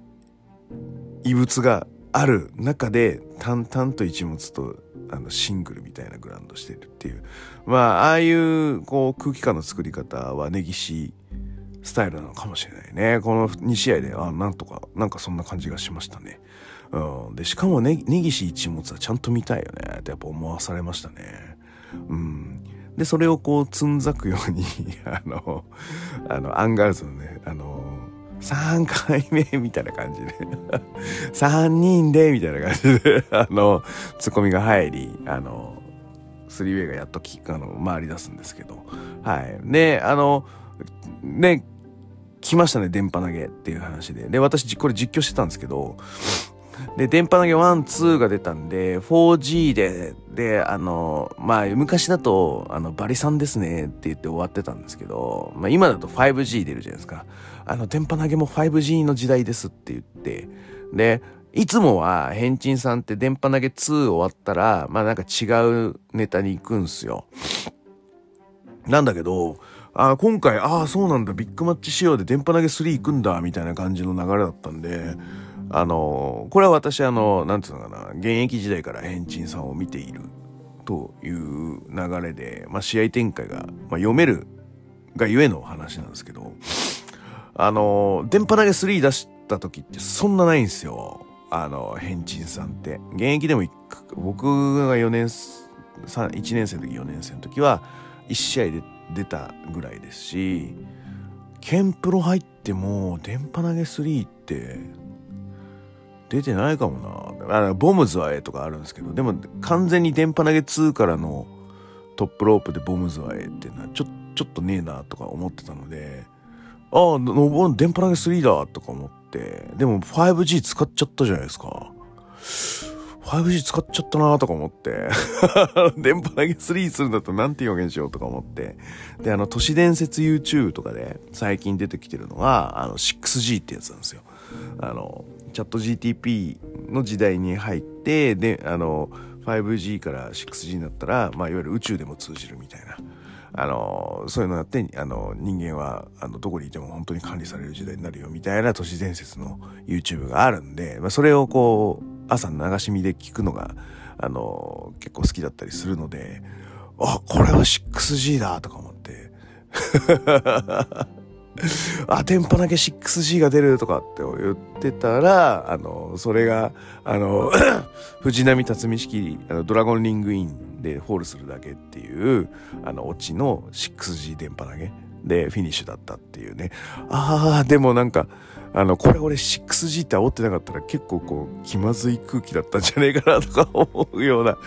異物がある中で淡々と一物とあのシングルみたいなグラウンドしてるっていう。まあああいうこう空気感の作り方は根岸スタイルなのかもしれないね。この2試合であなんとかなんかそんな感じがしましたね。うん、でしかもね根岸一物はちゃんと見たいよね。ってやっぱ思わされましたね。うん、でそれをこうつんざくように あのあのアンガールズのねあの3回目みたいな感じで。3人でみたいな感じで。あのツッコミが入りあのスリーウェイがやっとキックあの回り出すんですけど。はい。であのね来ましたね電波投げっていう話で。で私これ実況してたんですけど。で、電波投げ1、2が出たんで、4G で、で、あの、まあ、昔だと、あの、バリさんですねって言って終わってたんですけど、まあ、今だと 5G 出るじゃないですか。あの、電波投げも 5G の時代ですって言って、で、いつもは、ヘンチンさんって電波投げ2終わったら、まあなんか違うネタに行くんすよ。なんだけど、あ今回、ああ、そうなんだ、ビッグマッチ仕様で電波投げ3行くんだ、みたいな感じの流れだったんで、あの、これは私、あの、なんていうのかな、現役時代からヘンチンさんを見ているという流れで、まあ、試合展開が、まあ、読めるがゆえの話なんですけど、あの、電波投げ3出した時ってそんなないんですよ。あの、ヘンチンさんって。現役でも、僕が4年、1年生の時4年生の時は、1試合で出たぐらいですし、ケンプロ入っても、電波投げ3って、出てないかもな。あボムズはえとかあるんですけど、でも完全に電波投げ2からのトップロープでボムズはえっていうのはちょちょっとねえなとか思ってたので、ああ、電波投げ3だとか思って、でも 5G 使っちゃったじゃないですか。5G 使っちゃったなとか思って、電波投げ3するんだとなんて表現しようとか思って、で、あの、都市伝説 YouTube とかで最近出てきてるのが、あの、6G ってやつなんですよ。あの、チャット GTP の時代に入ってであの 5G から 6G になったら、まあ、いわゆる宇宙でも通じるみたいなあのそういうのがあってあの人間はあのどこにいても本当に管理される時代になるよみたいな都市伝説の YouTube があるんで、まあ、それをこう朝流し見で聞くのがあの結構好きだったりするのであこれは 6G だとか思って。あ、電波だけ 6G が出るとかって言ってたら、あの、それが、あの、藤波辰巳式、あの、ドラゴンリングインでホールするだけっていう、あの、オチの 6G 電波だけでフィニッシュだったっていうね。ああ、でもなんか、あの、これ俺 6G って煽ってなかったら結構こう、気まずい空気だったんじゃねえかなとか思うような、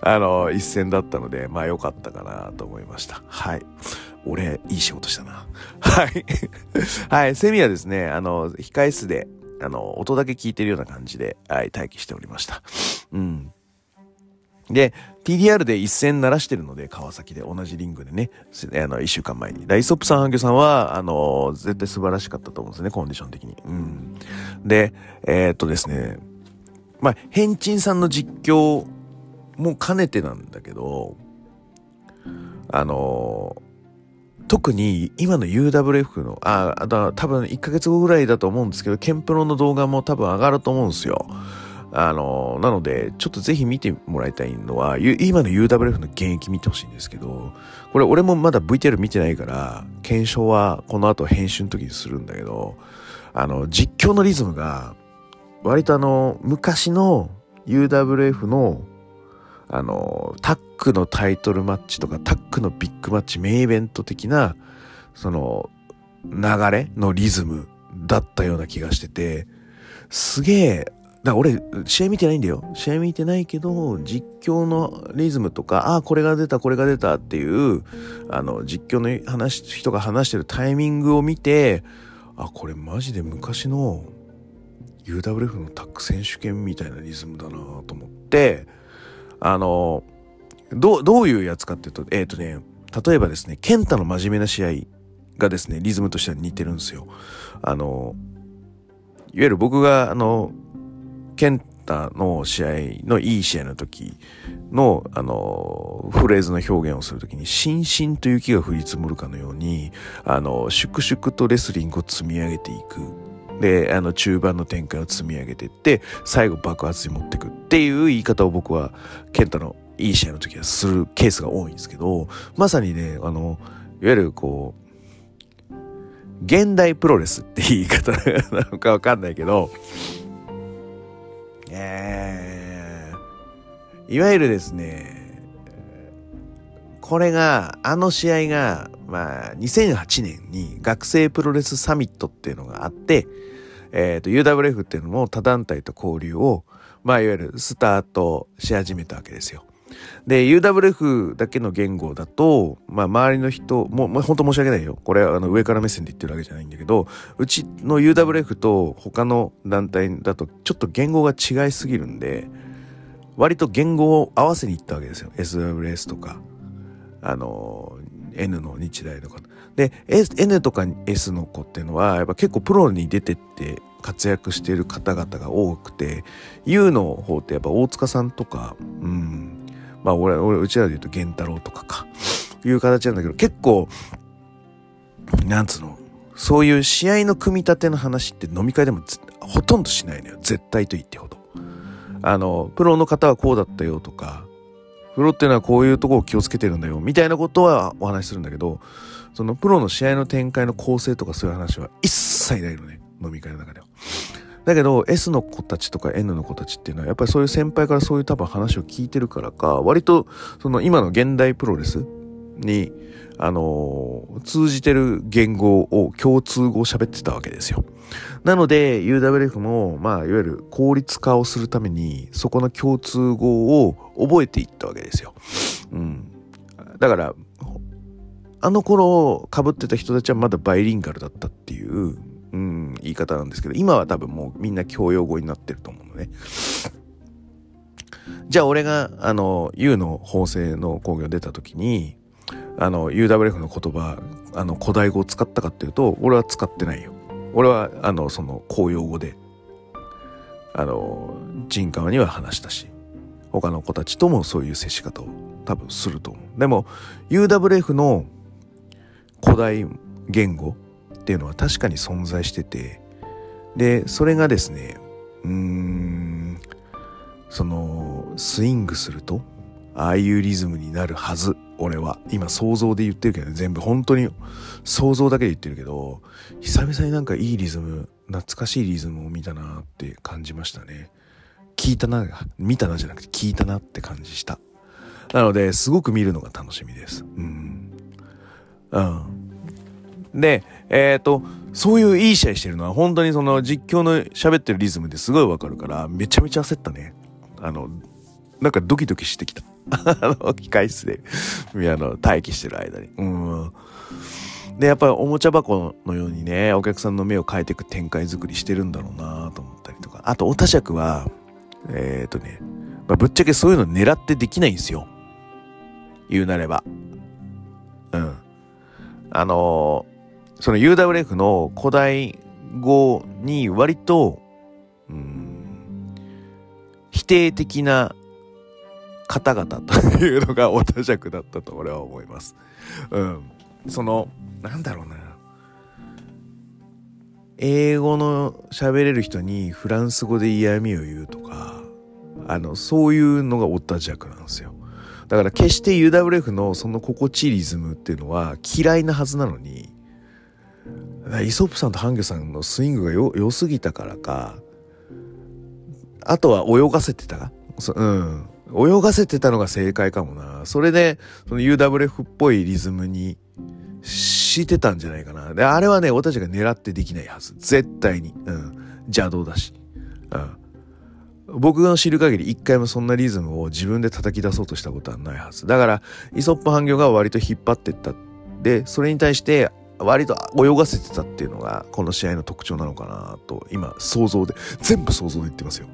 あの、一戦だったので、まあ良かったかなと思いました。はい。俺、いい仕事したな。はい。はい。セミはですね、あの、控え室で、あの、音だけ聞いてるような感じで、はい、待機しておりました。うん。で、TDR で一戦鳴らしてるので、川崎で同じリングでね、あの、一週間前に。ライソップさん、ハンギョさんは、あの、絶対素晴らしかったと思うんですね、コンディション的に。うん。で、えー、っとですね、まあ、ヘンチンさんの実況も兼ねてなんだけど、あの、特に今の UWF の、あ、あ多分1ヶ月後ぐらいだと思うんですけど、ケンプロの動画も多分上がると思うんですよ。あの、なので、ちょっとぜひ見てもらいたいのは、今の UWF の現役見てほしいんですけど、これ俺もまだ VTR 見てないから、検証はこの後編集の時にするんだけど、あの、実況のリズムが、割とあの、昔の UWF のあの、タックのタイトルマッチとか、タックのビッグマッチ、メインイベント的な、その、流れのリズムだったような気がしてて、すげえ、だから俺、試合見てないんだよ。試合見てないけど、実況のリズムとか、ああ、これが出た、これが出たっていう、あの、実況の話、人が話してるタイミングを見て、あ、これマジで昔の UWF のタック選手権みたいなリズムだなと思って、あの、どう、どういうやつかっていうと、えっ、ー、とね、例えばですね、ケンタの真面目な試合がですね、リズムとしては似てるんですよ。あの、いわゆる僕が、あの、ケンタの試合のいい試合の時の、あの、フレーズの表現をするときに、しんしんと雪が降り積もるかのように、あの、粛々とレスリングを積み上げていく。で、あの、中盤の展開を積み上げていって、最後爆発に持っていくっていう言い方を僕は、ケンタのいい試合の時はするケースが多いんですけど、まさにね、あの、いわゆるこう、現代プロレスって言い方なのかわかんないけど、えー、いわゆるですね、これが、あの試合が、まあ、2008年に学生プロレスサミットっていうのがあって、えっ、ー、と、UWF っていうのも他団体と交流を、まあ、いわゆるスタートし始めたわけですよ。で、UWF だけの言語だと、まあ、周りの人、もう、本当申し訳ないよ。これあの上から目線で言ってるわけじゃないんだけど、うちの UWF と他の団体だと、ちょっと言語が違いすぎるんで、割と言語を合わせに行ったわけですよ。SWS とか、あの、N の日大とか。で、N とか S の子っていうのは、やっぱ結構プロに出てって活躍している方々が多くて、U の方ってやっぱ大塚さんとか、うん、まあ俺、俺、うちらで言うと源太郎とかか、いう形なんだけど、結構、なんつうの、そういう試合の組み立ての話って飲み会でもほとんどしないのよ。絶対と言ってほど。あの、プロの方はこうだったよとか、プロっていうのはこういうとこを気をつけてるんだよ、みたいなことはお話しするんだけど、そのプロの試合の展開の構成とかそういう話は一切ないのね。飲み会の中では。だけど S の子たちとか N の子たちっていうのはやっぱりそういう先輩からそういう多分話を聞いてるからか割とその今の現代プロレスにあのー、通じてる言語を共通語を喋ってたわけですよ。なので UWF もまあいわゆる効率化をするためにそこの共通語を覚えていったわけですよ。うん。だからあの頃被ってた人たちはまだバイリンガルだったっていううん、言い方なんですけど、今は多分もうみんな教養語になってると思うのね。じゃあ俺が、あの、U の法制の工業出た時に、あの、UWF の言葉、あの、古代語を使ったかっていうと、俺は使ってないよ。俺は、あの、その、公用語で、あの、人川には話したし、他の子たちともそういう接し方を多分すると思う。でも、UWF の古代言語、っていうのは確かに存在しててでそれがですねうーんそのスイングするとああいうリズムになるはず俺は。今想像で言ってるけど、ね、全部。本当に想像だけで言ってるけど久々になんかいいリズム懐かしいリズムを見たなって感じましたね。聞いたな見たなじゃなくて聞いたなって感じした。なのですごく見るのが楽しみです。うん。うん。で、えっ、ー、と、そういういい試合してるのは本当にその実況の喋ってるリズムですごいわかるから、めちゃめちゃ焦ったね。あの、なんかドキドキしてきた。あの、控室で、あの、待機してる間に。うん。で、やっぱりおもちゃ箱のようにね、お客さんの目を変えていく展開作りしてるんだろうなと思ったりとか。あと、おたしゃくは、えっ、ー、とね、まあ、ぶっちゃけそういうの狙ってできないんですよ。言うなれば。うん。あのーその UWF の古代語に割と、うん、否定的な方々というのがオタジャクだったと俺は思います。うん。その、なんだろうな。英語の喋れる人にフランス語で嫌味を言うとか、あの、そういうのがオタジャクなんですよ。だから決して UWF のその心地いいリズムっていうのは嫌いなはずなのに、イソップさんとハンギョさんのスイングが良すぎたからか、あとは泳がせてたうん。泳がせてたのが正解かもな。それで、その UWF っぽいリズムにしてたんじゃないかな。で、あれはね、俺たちが狙ってできないはず。絶対に。うん。邪道だし。うん。僕の知る限り一回もそんなリズムを自分で叩き出そうとしたことはないはず。だから、イソップハンギョが割と引っ張ってった。で、それに対して割と泳がせてたっていうのがこの試合の特徴なのかなと今想像で全部想像で言ってますよ。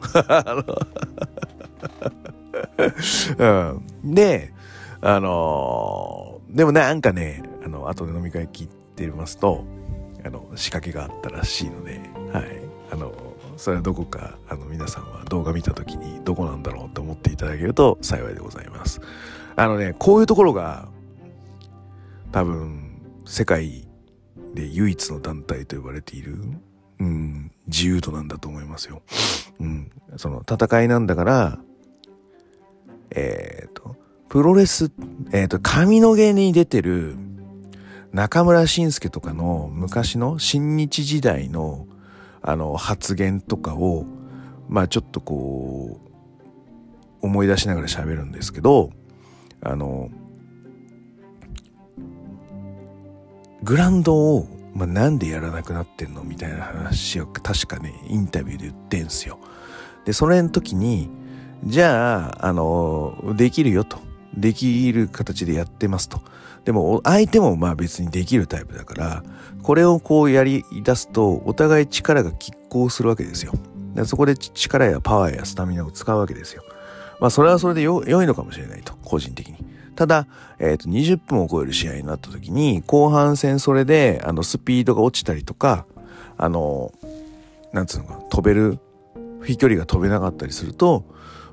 うん、であのー、でもなんかねあの後で飲み会聞いてますとあの仕掛けがあったらしいのではいあのそれはどこかあの皆さんは動画見た時にどこなんだろうって思っていただけると幸いでございます。あのねこういうところが多分世界で唯一の団体と呼ばれている、うん、自由度なんだと思いますよ。うん、その戦いなんだから、えっ、ー、と、プロレス、えっ、ー、と、髪の毛に出てる中村晋介とかの昔の新日時代のあの発言とかを、まあちょっとこう、思い出しながら喋るんですけど、あの、グランドを、まあ、なんでやらなくなってんのみたいな話を確かね、インタビューで言ってんすよ。で、それの時に、じゃあ、あの、できるよと。できる形でやってますと。でも、相手もまあ別にできるタイプだから、これをこうやり出すと、お互い力が拮抗するわけですよ。でそこで力やパワーやスタミナを使うわけですよ。まあ、それはそれで良いのかもしれないと、個人的に。ただ、えっ、ー、と、20分を超える試合になった時に、後半戦それで、あの、スピードが落ちたりとか、あの、なんつうのか、飛べる、飛距離が飛べなかったりすると、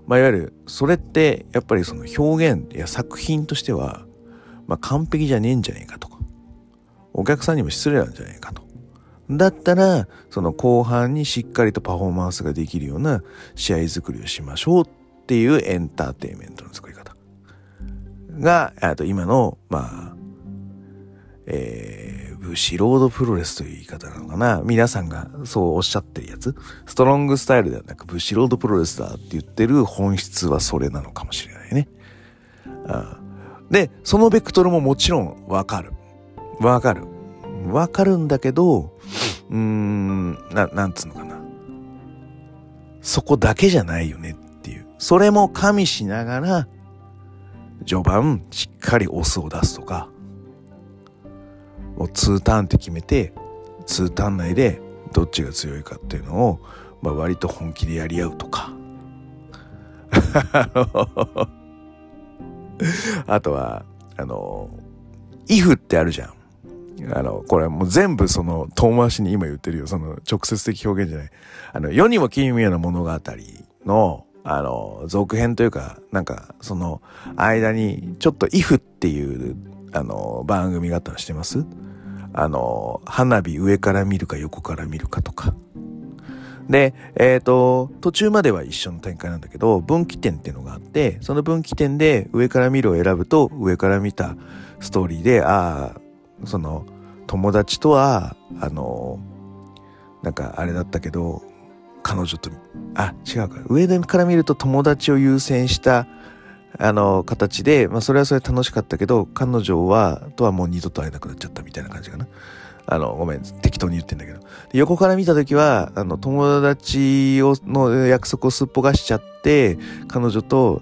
まあ、いわゆる、それって、やっぱりその表現や作品としては、まあ、完璧じゃねえんじゃねえかとか、お客さんにも失礼なんじゃねえかと。だったら、その後半にしっかりとパフォーマンスができるような試合作りをしましょうっていうエンターテインメントの作り方が、あと今の、まあ、えー、ブシロードプロレスという言い方なのかな皆さんがそうおっしゃってるやつストロングスタイルではなくブシロードプロレスだって言ってる本質はそれなのかもしれないね。あで、そのベクトルももちろんわかる。わかる。わかるんだけど、うーん、な、なんつうのかな。そこだけじゃないよねっていう。それも加味しながら、序盤しっかりオスを出すとか、もう2ターンって決めて、2ターン内でどっちが強いかっていうのを、まあ割と本気でやり合うとか。あとは、あの、イフってあるじゃん。あの、これもう全部その遠回しに今言ってるよ。その直接的表現じゃない。あの、世にも奇妙な物語の、あの、続編というか、なんか、その、間に、ちょっと if っていう、あの、番組があったのしてます？あの、花火上から見るか横から見るかとか。で、えっ、ー、と、途中までは一緒の展開なんだけど、分岐点っていうのがあって、その分岐点で上から見るを選ぶと、上から見たストーリーで、ああ、その友達とはあのなんかあれだったけど彼女とあ違うか上から見ると友達を優先したあの形で、まあ、それはそれ楽しかったけど彼女はとはもう二度と会えなくなっちゃったみたいな感じかな。あの、ごめん、適当に言ってんだけど。横から見た時は、あの、友達を、の約束をすっぽがしちゃって、彼女と、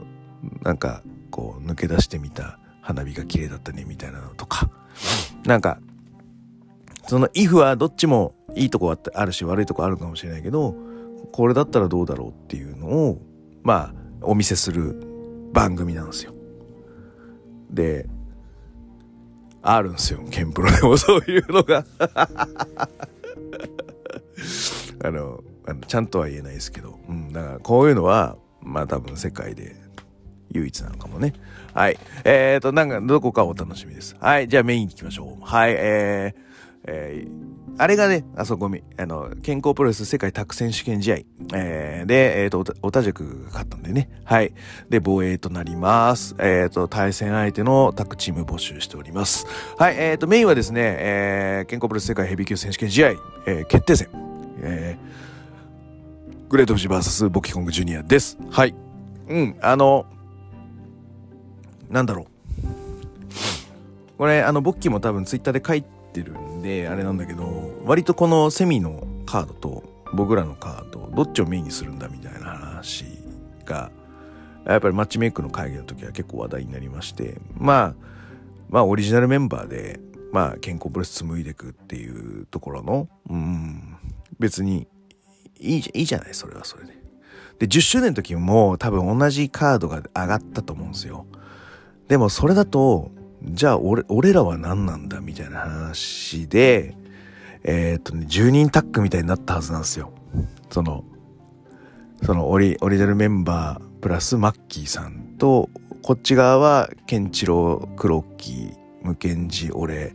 なんか、こう、抜け出してみた花火が綺麗だったね、みたいなのとか。なんか、その if はどっちもいいとこあるし悪いとこあるかもしれないけど、これだったらどうだろうっていうのを、まあ、お見せする番組なんですよ。で、あるんですよ。ケンプロでもそういうのが あの、あのちゃんとは言えないですけど、うん、だからこういうのは、まあ多分世界で唯一なのかもね。はい。えーと、なんか、どこかお楽しみです。はい。じゃあメインに行きましょう。はい。えー、えー、あれがね、あそこみ、あの、健康プロレス世界タッグ選手権試合、えー、で、えっ、ー、と、おたじくが勝ったんでね。はい。で、防衛となります。えっ、ー、と、対戦相手のタッグチーム募集しております。はい。えっ、と、メインはですね、えー、健康プロレス世界ヘビー級選手権試合、えー、決定戦、えー、グレートフジ VS ボキコングジュニアです。はい。うん、あの、なんだろう。これ、あの、ボッキーも多分ツイッターで書いてるんで、あれなんだけど、割とこのセミのカードと僕らのカード、どっちをメインにするんだみたいな話が、やっぱりマッチメイクの会議の時は結構話題になりまして、まあ、まあオリジナルメンバーで、まあ健康プレス紡いでいくっていうところの、うん、別にいいじゃいいじゃない、それはそれで。で、10周年の時も多分同じカードが上がったと思うんですよ。でもそれだと、じゃあ俺、俺らは何なんだみたいな話で、えー、っとね、10人タッグみたいになったはずなんですよ。その、そのオリ、オリジナルメンバープラスマッキーさんと、こっち側は、ケンチロー、クロッキー、ムケンジ、俺、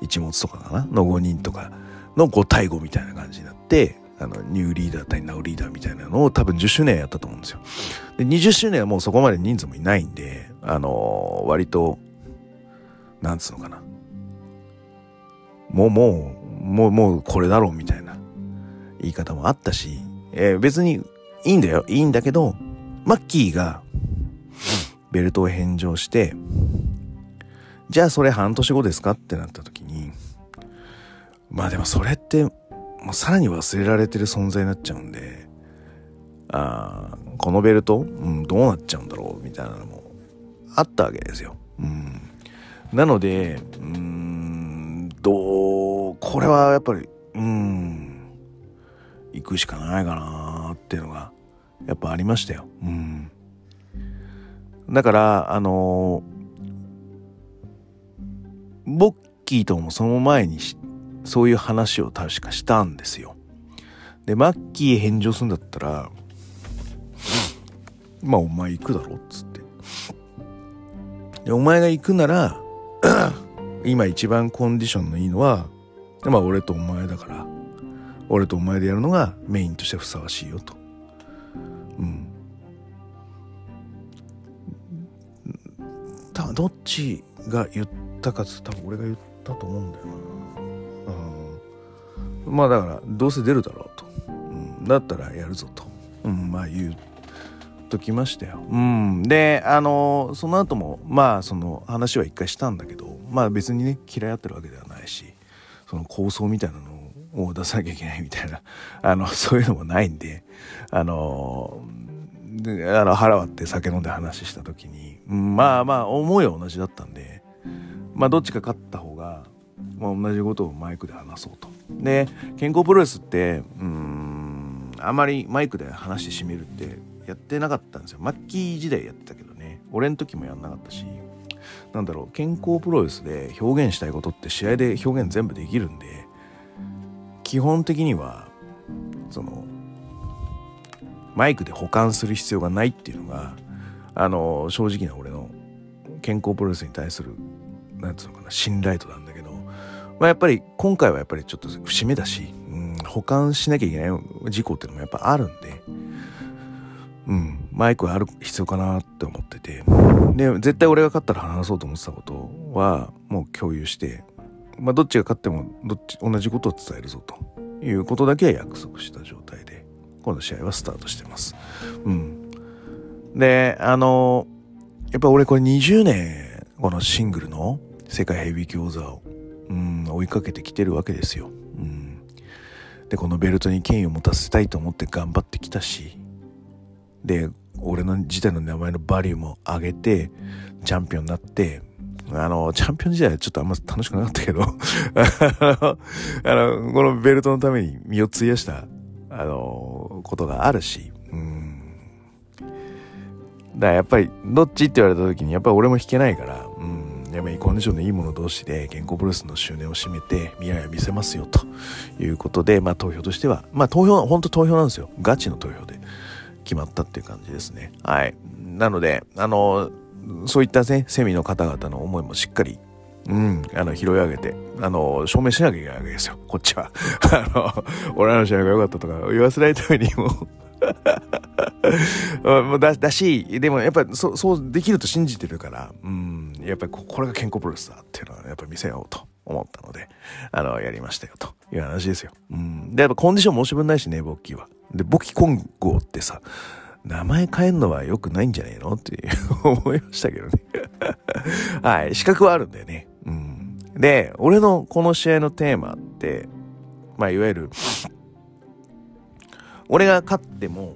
一物とかかな？の5人とかの5対5みたいな感じになって、あの、ニューリーダー対ナウリーダーみたいなのを多分10周年やったと思うんですよ。で、20周年はもうそこまで人数もいないんで、あのー、割となんつうのかな。もうもうもうもうこれだろうみたいな言い方もあったし、えー、別にいいんだよ。いいんだけどマッキーがベルトを返上してじゃあそれ半年後ですかってなった時にまあでもそれってもうさらに忘れられてる存在になっちゃうんであこのベルト、うん、どうなっちゃうんだろうみたいなのもあったわけですよ。うん、なので、うん、どう、これはやっぱり、うん、行くしかないかなっていうのが、やっぱありましたよ。うん。だから、あのボッキーともその前にそういう話を確かしたんですよ。で、マッキー返上するんだったら、まあお前行くだろっつって。で、お前が行くなら、今一番コンディションのいいのは、まあ俺とお前だから、俺とお前でやるのがメインとしてふさわしいよと。うん。多分どっちが言ったかつ多分俺が言ったと思うんだよな。うん。まあだから、どうせ出るだろうと。うん。だったらやるぞと。うん、まあ言うときましたよ。うん、であのその後もまあその話は一回したんだけどまあ別にね嫌い合ってるわけではないしその構想みたいなのを出さなきゃいけないみたいな あのそういうのもないんであのであの腹割って酒飲んで話した時に、うん、まあまあ思いは同じだったんでまあどっちか勝った方が、まあ、同じことをマイクで話そうと。で健康プロレスってうんあまりマイクで話して締めるってやってなかったんですよ。マッキー時代やってたけどね。俺の時もやんなかったし。なんだろう健康プロレスで表現したいことって試合で表現全部できるんで基本的にはそのマイクで保管する必要がないっていうのがあの正直な俺の健康プロレスに対するなんつうのかな信頼度なんだけど、まあ、やっぱり今回はやっぱりちょっと節目だし、うん、保管しなきゃいけない事故っていうのもやっぱあるんでうん、マイクある必要かなって思っててで絶対俺が勝ったら話そうと思ってたことはもう共有して、まあ、どっちが勝ってもどっち同じことを伝えるぞということだけは約束した状態で今度試合はスタートしてます。うん、であのやっぱ俺これ20年このシングルの世界ヘビー級王座を、うん、追いかけてきてるわけですよ。うん、でこのベルトに権威を持たせたいと思って頑張ってきたしで、俺の自体の名前のバリューも上げて、チャンピオンになって、あの、チャンピオン時代はちょっとあんま楽しくなかったけど あの、このベルトのために身を費やした、あの、ことがあるし、うん。だからやっぱり、どっちって言われた時に、やっぱり俺も弾けないから、うん。やっぱりコンディションのいいもの同士で、健康プロレスの執念を締めて、未来を見せますよ、ということで、まあ投票としては、まあ投票、本当投票なんですよ。ガチの投票で。決まったっていう感じですね。はい。なので、あの、そういったね、セミの方々の思いもしっかり、うん、あの、拾い上げて、あの、証明しなきゃいけないわけですよ、こっちは。あの、俺らの試合が良かったとか言わせないためにも もだだし、でもやっぱりそそうできると信じてるから、うん、やっぱりこれが健康プロレスだっていうのはやっぱり見せようと思ったので、あの、やりましたよという話ですよ。うん。で、やっぱコンディション申し分ないしね、ボッキーは。で、簿記混合ってさ、名前変えるのは良くないんじゃねえの？って 思いましたけどね はい、資格はあるんだよね。うん。で、俺のこの試合のテーマって、まあ、いわゆる、俺が勝っても、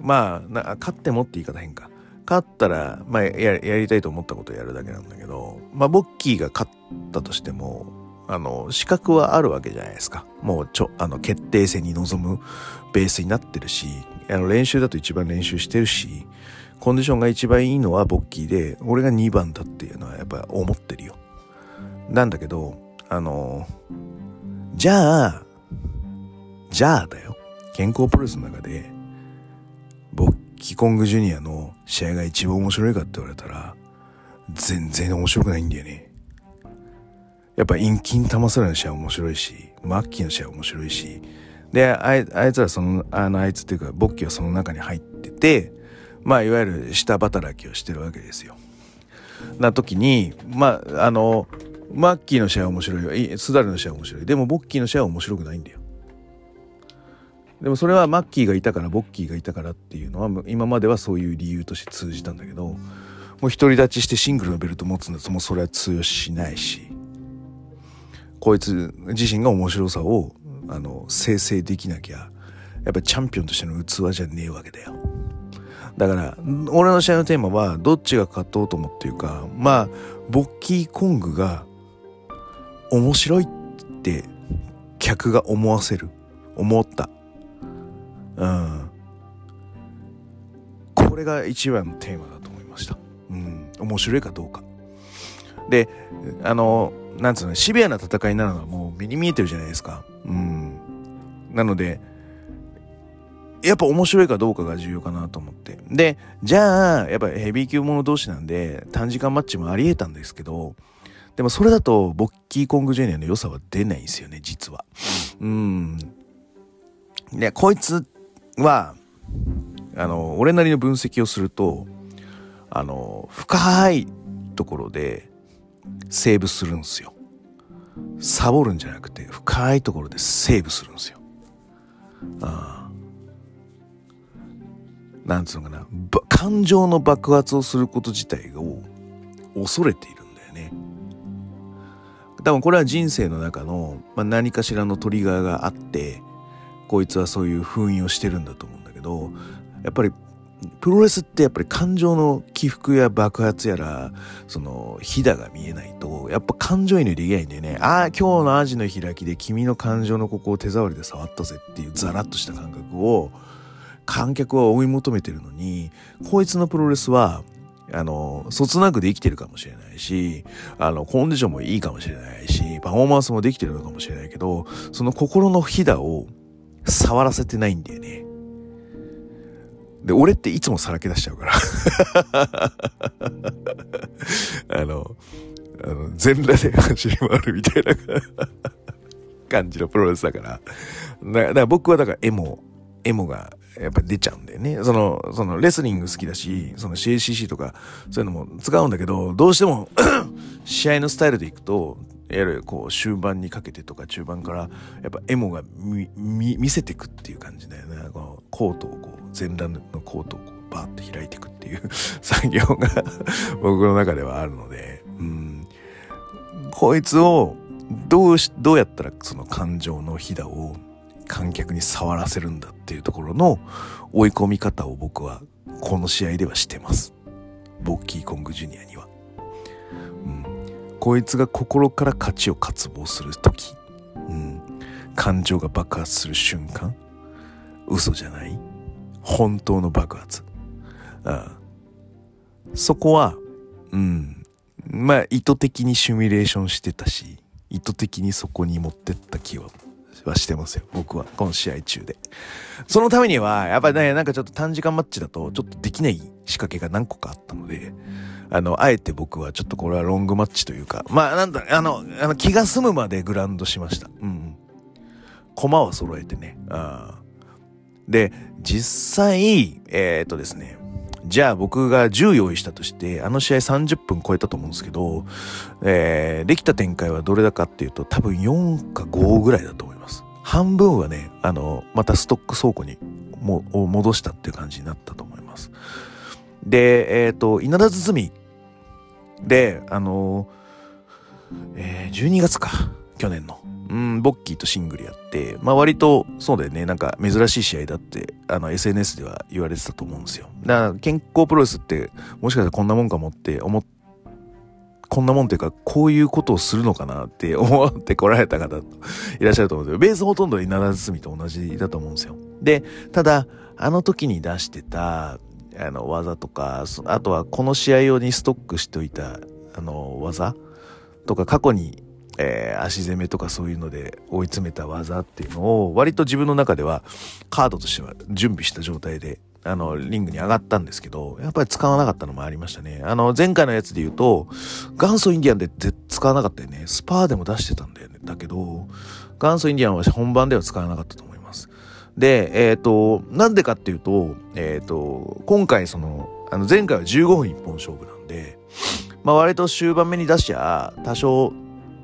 まあ、勝ってもって言い方変か。勝ったら、まあや、やりたいと思ったことをやるだけなんだけど、まあ、ボッキーが勝ったとしても、あの、資格はあるわけじゃないですか。もうちょ、あの、決定戦に臨むベースになってるし、あの、練習だと一番練習してるし、コンディションが一番いいのはボッキーで、俺が2番だっていうのはやっぱ思ってるよ。なんだけど、あの、じゃあ、じゃあだよ。健康プロレスの中で、ボッキーコングジュニアの試合が一番面白いかって言われたら、全然面白くないんだよね。やっぱ陰金玉すらの試合面白いし、マッキーの試合面白いし、で、あいつらその、あの、あいつっていうか、ボッキーはその中に入ってて、まあ、いわゆる下働きをしてるわけですよ。な時にまああのマッキーの試合は面白いよスダルの試合は面白い。でもボッキーの試合は面白くないんだよ。でもそれはマッキーがいたからボッキーがいたからっていうのは今まではそういう理由として通じたんだけどもう独り立ちしてシングルのベルト持つんだともうそれは通用しないし。こいつ自身が面白さをあの生成できなきゃやっぱりチャンピオンとしての器じゃねえわけだよ。だから俺の試合のテーマはどっちが勝とうと思っていうか。まあボッキーコングが面白いって客が思わせる。思った。うん。これが一番のテーマだと思いました。うん。面白いかどうか。であのなんつうのシビアな戦いになるのはもう目に見えてるじゃないですかうんなのでやっぱ面白いかどうかが重要かなと思って。で、じゃあ、やっぱヘビー級者同士なんで、短時間マッチもあり得たんですけど、でもそれだと、ボッキーコングジュニアの良さは出ないんですよね、実は。うん。で、こいつは、あの、俺なりの分析をすると、あの、深いところでセーブするんですよ。サボるんじゃなくて、深いところでセーブするんですよ。あ。なんつうのかな、感情の爆発をすること自体を恐れているんだよね。多分これは人生の中の、まあ、何かしらのトリガーがあって、こいつはそういう封印をしてるんだと思うんだけどやっぱりプロレスってやっぱり感情の起伏や爆発やら、その、ひだが見えないと、やっぱ感情移入できないんだよね。ああ、今日のアジの開きで君の感情のここを手触りで触ったぜっていうザラッとした感覚を、観客は追い求めてるのに、こいつのプロレスは、あの、そつなくできてるかもしれないし、あの、コンディションもいいかもしれないし、パフォーマンスもできてるのかもしれないけど、その心のひだを触らせてないんだよね。で、俺っていつもさらけ出しちゃうから あの、あの、全裸で走り回るみたいな感じのプロレスだから。だから僕はだからエモ、エモがやっぱ出ちゃうんだよね。その、そのレスリング好きだし、その CACC とかそういうのも使うんだけど、どうしても 試合のスタイルでいくと、いわゆるこう終盤にかけてとか中盤からやっぱエモが見せていくっていう感じだよね。このコートをこう全裸のコートをこうバーッと開いていくっていう 作業が 僕の中ではあるので。うん。こいつをどうしどうやったらその感情のひだを観客に触らせるんだっていうところの追い込み方を僕はこの試合ではしてます。ボッキーコングジュニアには。こいつが心から勝ちを渇望する時、うん、感情が爆発する瞬間嘘じゃない？本当の爆発。ああ。そこはうん。まあ意図的にシミュレーションしてたし意図的にそこに持ってった気ははしてますよ。僕はこの試合中で。そのためにはやっぱりねなんかちょっと短時間マッチだとちょっとできない仕掛けが何個かあったのであの、あえて僕はちょっとこれはロングマッチというか、まあなんだ、あの、あの気が済むまでグラウンドしました。うん。駒は揃えてね。あで、実際、えー、っとですね、じゃあ僕が10用意したとして、あの試合30分超えたと思うんですけど、えー、できた展開はどれだかっていうと、多分4か5ぐらいだと思います。半分はね、あの、またストック倉庫にも戻したっていう感じになったと思います。で、えっ、ー、と、稲田堤で、あのえー、12月か、去年の。うん、ボッキーとシングルやって、まあ割と、そうだよね、なんか珍しい試合だって、あの、SNS では言われてたと思うんですよ。だから、健康プロレスって、もしかしたらこんなもんかもって思っこんなもんっていうか、こういうことをするのかなって 思って来られた方いらっしゃると思うんですよ。ベースほとんど稲田堤と同じだと思うんですよ。で、ただ、あの時に出してた、あの技とか、あとはこの試合用にストックしておいたあの技とか過去に、えー、足攻めとかそういうので追い詰めた技っていうのを割と自分の中ではカードとしては準備した状態であの、リングに上がったんですけど、やっぱり使わなかったのもありましたね。あの、前回のやつで言うと、元祖インディアンで使わなかったよね。スパーでも出してたんだよね。だけど、元祖インディアンは本番では使わなかったと思います。で、えっ、ー、と、なんでかっていうと、えっ、ー、と、今回その、あの前回は15分一本勝負なんで、まあ割と終盤目に出しちゃ多少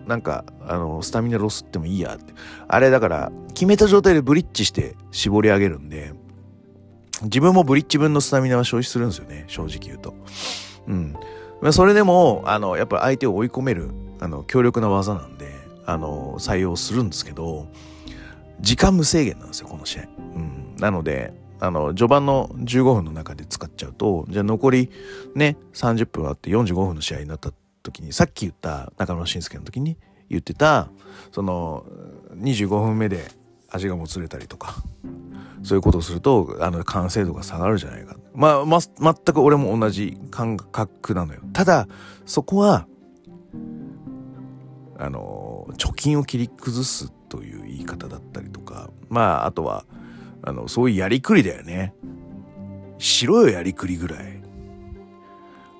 なんかあのスタミナロスってもいいやって。あれだから決めた状態でブリッジして絞り上げるんで自分もブリッジ分のスタミナは消費するんですよね正直言うと。うん。まあ、それでもあのやっぱり相手を追い込めるあの強力な技なんであの採用するんですけど時間無制限なんですよこの試合、うん、なのであの序盤の15分の中で使っちゃうとじゃあ残りね30分あって45分の試合になった時にさっき言った中村慎介の時に言ってたその25分目で味がもつれたりとかそういうことをするとあの完成度が下がるじゃないか。まあ、ま、全く俺も同じ感覚なのよ。ただそこはあの貯金を切り崩すという方だったりとかまああとはあのそういうやりくりだよねしろよやりくりぐらい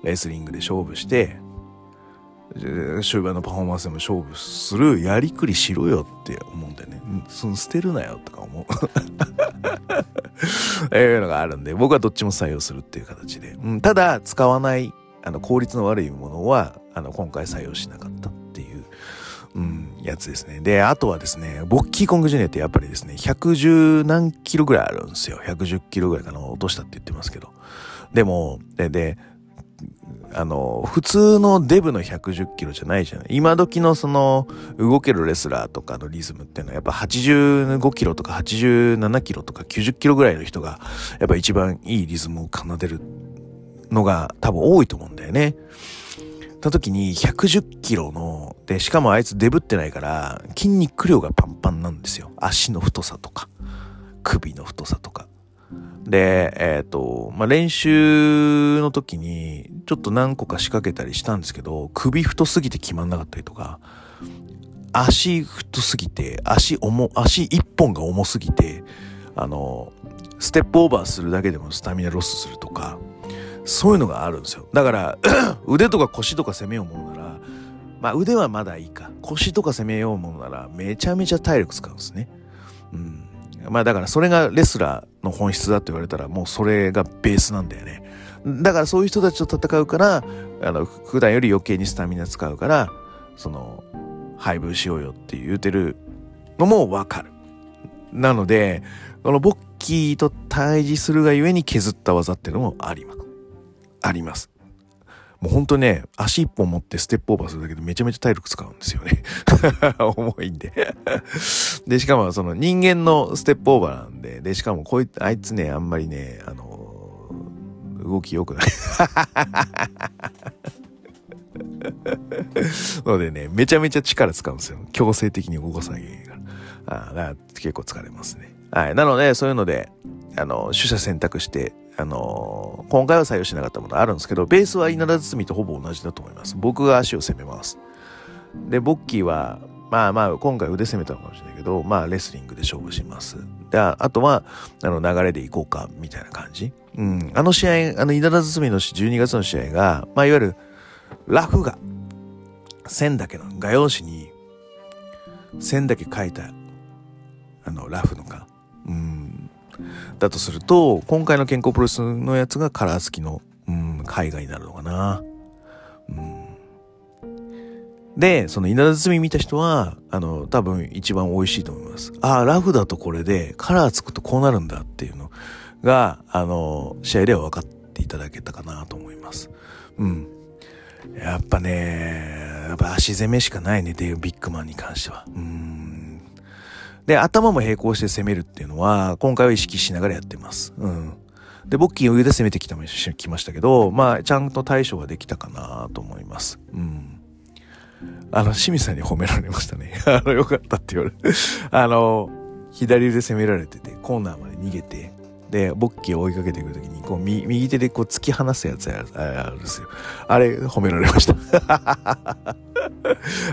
レスリングで勝負して終盤のパフォーマンスでも勝負するやりくりしろよって思うんだよね。その捨てるなよとか思う。いうのがあるんで、僕はどっちも採用するっていう形で。うん、ただ、使わない、あの、効率の悪いものは、あの、今回採用しなかったっていう、うん、やつですね。で、あとはですね、ボッキーコングジュニアってやっぱりですね、110何キロぐらいあるんですよ。110キロぐらいかな、落としたって言ってますけど。でも、で、で、あの、普通のデブの110キロじゃないじゃない。今時のその、動けるレスラーとかのリズムっていうのは、やっぱ85キロとか87キロとか90キロぐらいの人が、やっぱ一番いいリズムを奏でるのが多分多いと思うんだよね。た時に110キロの、で、しかもあいつデブってないから、筋肉量がパンパンなんですよ。足の太さとか、首の太さとか。で、えっ、ー、と、まあ、練習の時に、ちょっと何個か仕掛けたりしたんですけど、首太すぎて決まんなかったりとか、足太すぎて、足重、足一本が重すぎて、あの、ステップオーバーするだけでもスタミナロスするとか、そういうのがあるんですよ。だから 腕とか腰とか攻めようものなら、まあ腕はまだいいか。腰とか攻めようものなら、めちゃめちゃ体力使うんですね。うん。まあだからそれがレスラーの本質だって言われたらもうそれがベースなんだよね。だからそういう人たちと戦うから、あの、普段より余計にスタミナ使うから、その、配分しようよって言うてるのもわかる。なので、このボッキーと対峙するがゆえに削った技っていうのもあります。あります。もうほんとね、足一本持ってステップオーバーするだけでめちゃめちゃ体力使うんですよね。重いんでで、しかもその人間のステップオーバーなんで、で、しかもこいつ、あいつね、あんまりね、あのー、動き良くない のでね、めちゃめちゃ力使うんですよ。強制的に動かさなきゃいけないから。あだから結構疲れますね。はい。なので、そういうので、あの、取捨選択して、あのー、今回は採用しなかったものあるんですけど、ベースは稲田包とほぼ同じだと思います。僕が足を攻めます。で、ボッキーは、まあまあ、今回腕攻めたのかもしれないけど、まあ、レスリングで勝負します。で、あとは、あの、流れでいこうか、みたいな感じ。うん。あの試合、あの、稲田包の12月の試合が、まあ、いわゆる、ラフが、線だけの画用紙に、線だけ書いた、あの、ラフのか。うん。だとすると、今回の健康プロレスのやつがカラー付きの、うん、海外になるのかな。うん。で、その稲田包み見た人は、あの、多分一番美味しいと思います。ああ、ラフだとこれで、カラーつくとこうなるんだっていうのが、あの、試合では分かっていただけたかなと思います。うん。やっぱね、やっぱ足攻めしかないね、デイビッグマンに関しては。うん。で、頭も並行して攻めるっていうのは、今回は意識しながらやってます。うん。で、ボッキーを上で攻めてきたもきましたけど、まあ、ちゃんと対処はできたかなと思います。うん。あの、清水さんに褒められましたね。あの、よかったって言われて。あの、左腕攻められてて、コーナーまで逃げて、で、ボッキーを追いかけてくるときに、こう、右手でこう突き放すやつやあるんですよ。あれ、褒められました。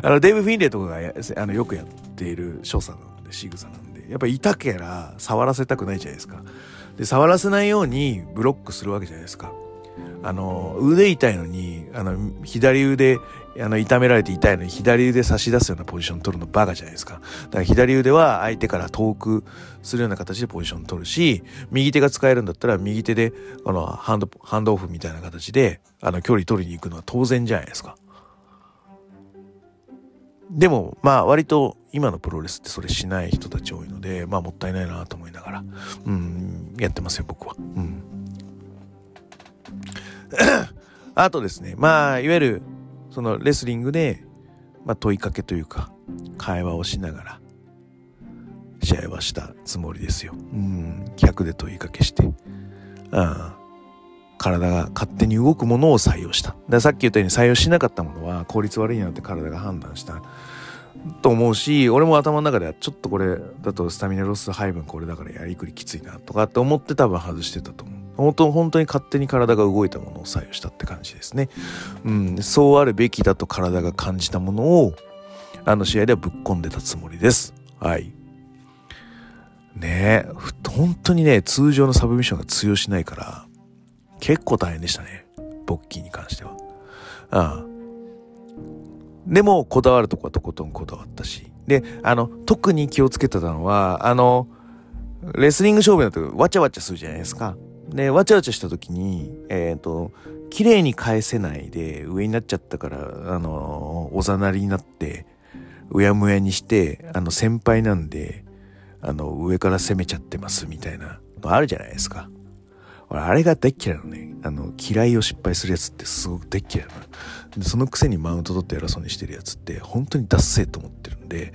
あの、デーブ・フィンレイとかがあのよくやっている所作なんで、仕草なんで、やっぱ痛けら触らせたくないじゃないですか。で、触らせないようにブロックするわけじゃないですか。あの、腕痛いのに、あの、左腕、あの、痛められて痛いのに左腕差し出すようなポジション取るのバカじゃないですか。だから左腕は相手から遠くするような形でポジション取るし、右手が使えるんだったら右手で、あの、ハンド、ハンドオフみたいな形で、あの、距離取りに行くのは当然じゃないですか。でも、まあ割と今のプロレスってそれしない人たち多いので、まあもったいないなと思いながら、うん、やってますよ、僕は。うん。あとですね、まあ、いわゆる、そのレスリングで、まあ問いかけというか、会話をしながら、試合はしたつもりですよ。うん、逆で問いかけして。うん。体が勝手に動くものを採用した。ださっき言ったように採用しなかったものは効率悪いなって体が判断したと思うし、俺も頭の中ではちょっとこれだとスタミナロス配分これだからやりくりきついなとかって思って多分外してたと思う。本当本当に勝手に体が動いたものを採用したって感じですね。うん、そうあるべきだと体が感じたものをあの試合ではぶっ込んでたつもりです。はい。ねえ、本当にね、通常のサブミッションが通用しないから、結構大変でしたね。ボッキーに関しては。ああでも、こだわるとこはとことんこだわったし。で、あの、特に気をつけてたのは、あの、レスリング勝負だとわちゃわちゃするじゃないですか。で、わちゃわちゃした時に、えっ、ー、と、綺麗に返せないで上になっちゃったから、あの、おざなりになって、うやむやにして、あの、先輩なんで、あの、上から攻めちゃってますみたいなのあるじゃないですか。俺、あれが大っ嫌いなのね。あの、嫌いを失敗するやつってすごく大っ嫌いなの。で、そのくせにマウント取って偉そうにしてるやつって、本当にダッセーと思ってるんで、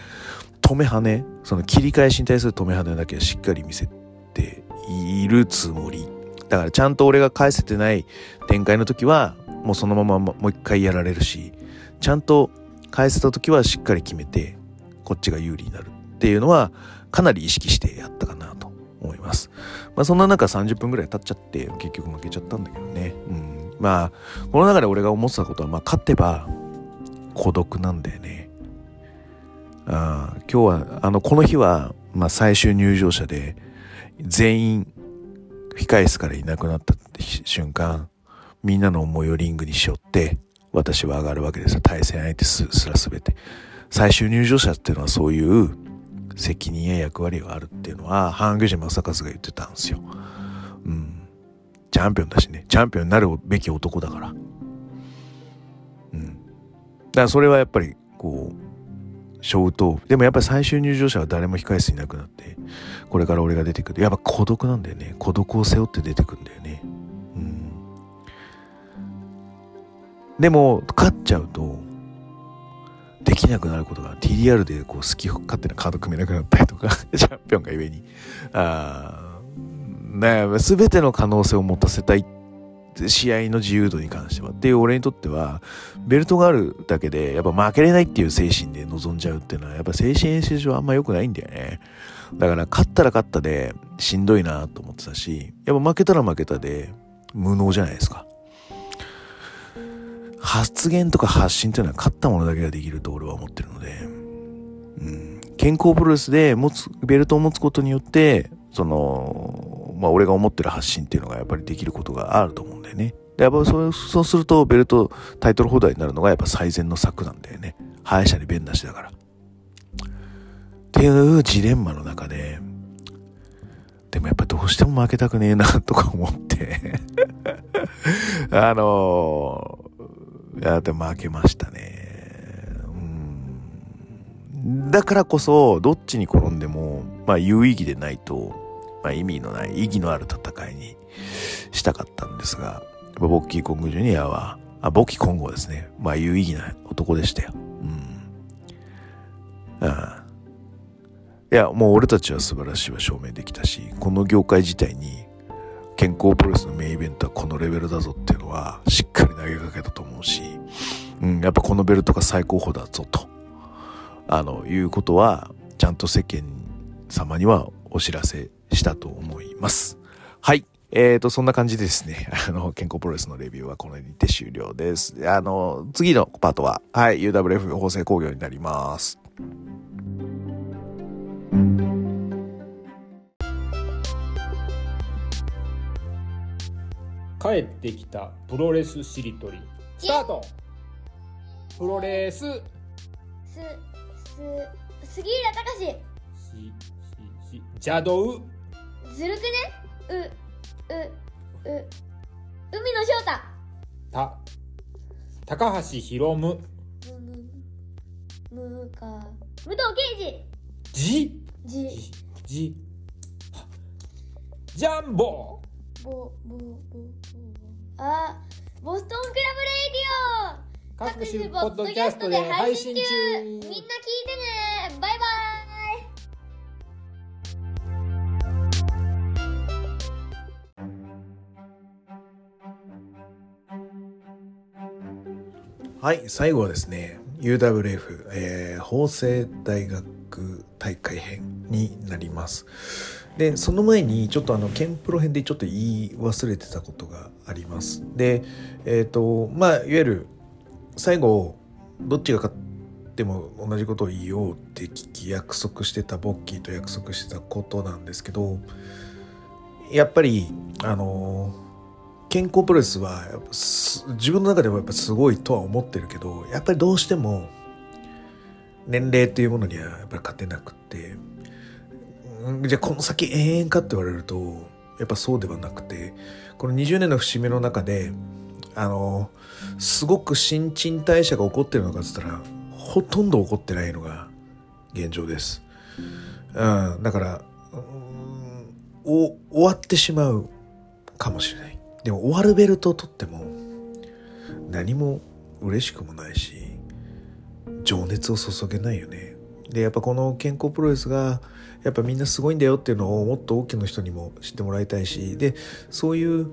止め跳ね、その切り返しに対する止め跳ねだけはしっかり見せているつもり。だからちゃんと俺が返せてない展開の時は、もうそのままもう一回やられるし、ちゃんと返せた時はしっかり決めて、こっちが有利になるっていうのは、かなり意識してやったかなと思います。まあそんな中30分ぐらい経っちゃって結局負けちゃったんだけどね。うん。まあ、この中で俺が思ってたことは、まあ勝てば孤独なんだよね。あ今日は、あの、この日は、まあ最終入場者で全員控え室からいなくなった瞬間、みんなの思いをリングにしよって、私は上がるわけですよ。対戦相手すらすべて。最終入場者っていうのはそういう責任や役割があるっていうのは、ハングジ正和が言ってたんですよ。うん。チャンピオンだしね。チャンピオンになるべき男だから。うん。だからそれはやっぱり、こう、ショートでもやっぱり最終入場者は誰も控え室いなくなって、これから俺が出てくる。やっぱ孤独なんだよね。孤独を背負って出てくんだよね。うん。でも、勝っちゃうと、できなくなることが TDR でこう好き勝手なカード組めなくなったりとか チャンピオンがゆえに。あね全ての可能性を持たせたい試合の自由度に関しては。っていう俺にとってはベルトがあるだけでやっぱ負けれないっていう精神で臨んじゃうっていうのはやっぱ精神演習上あんま良くないんだよね。だから勝ったら勝ったでしんどいなと思ってたしやっぱ負けたら負けたで無能じゃないですか。発言とか発信というのは勝ったものだけができると俺は思ってるので、うん、健康プロレスで持つ、ベルトを持つことによって、その、まあ俺が思ってる発信っていうのがやっぱりできることがあると思うんだよね。でやっぱそうそうするとベルト、タイトルホルダーになるのがやっぱ最善の策なんだよね。敗者に弁なしだから。っていうジレンマの中で、でもやっぱどうしても負けたくねえなとか思って あのいや、でも負けましたね。うん。だからこそ、どっちに転んでも、まあ有意義でないと、まあ意味のない、意義のある戦いにしたかったんですが、ボッキーコングジュニアは、あ、ボッキーコンゴですね。まあ有意義な男でしたよ。うん。ああいや、もう俺たちは素晴らしいは証明できたし、この業界自体に健康プロレスのメインイベントはこのレベルだぞっていうのはしっかり投げかけたと思うし、うん、やっぱこのベルトが最高峰だぞと、あの、いうことはちゃんと世間様にはお知らせしたと思います。はい。えーと、そんな感じでですね、あの、健康プロレスのレビューはこの辺にて終了です。あの、次のパートは、はい、UWF 法制工業になります。帰ってきたプロレスしりとり。スタート。プロレス。しすす杉浦隆しし邪道。ずるくね。ううう。海野翔太。た高橋宏夢。むむむか。武藤敬じ司。じじ。じジャンボ。ぼぼぼぼあボストンクラブレイディオ。各種ポッドキャストで配信中。みんな聞いてねバイバイはい最後はですね UWF、えー、法政大学大会編になります。でその前にちょっとあのケンプロ編でちょっと言い忘れてたことがあります。でえっ、とまあいわゆる最後どっちが勝っても同じことを言おうって聞き約束してたボッキーと約束してたことなんですけどやっぱりあの健康プロレスは自分の中でもやっぱすごいとは思ってるけどやっぱりどうしても年齢っていうものにはやっぱり勝てなくって。じゃあこの先永遠かって言われるとやっぱそうではなくてこの20年の節目の中であのすごく新陳代謝が起こってるのかっつったらほとんど起こってないのが現状です。うん、だからお終わってしまうかもしれない。でも終わるベルトを取っても何も嬉しくもないし情熱を注げないよね。でやっぱこの健康プロレスがやっぱみんなすごいんだよっていうのをもっと多くの人にも知ってもらいたいしでそういう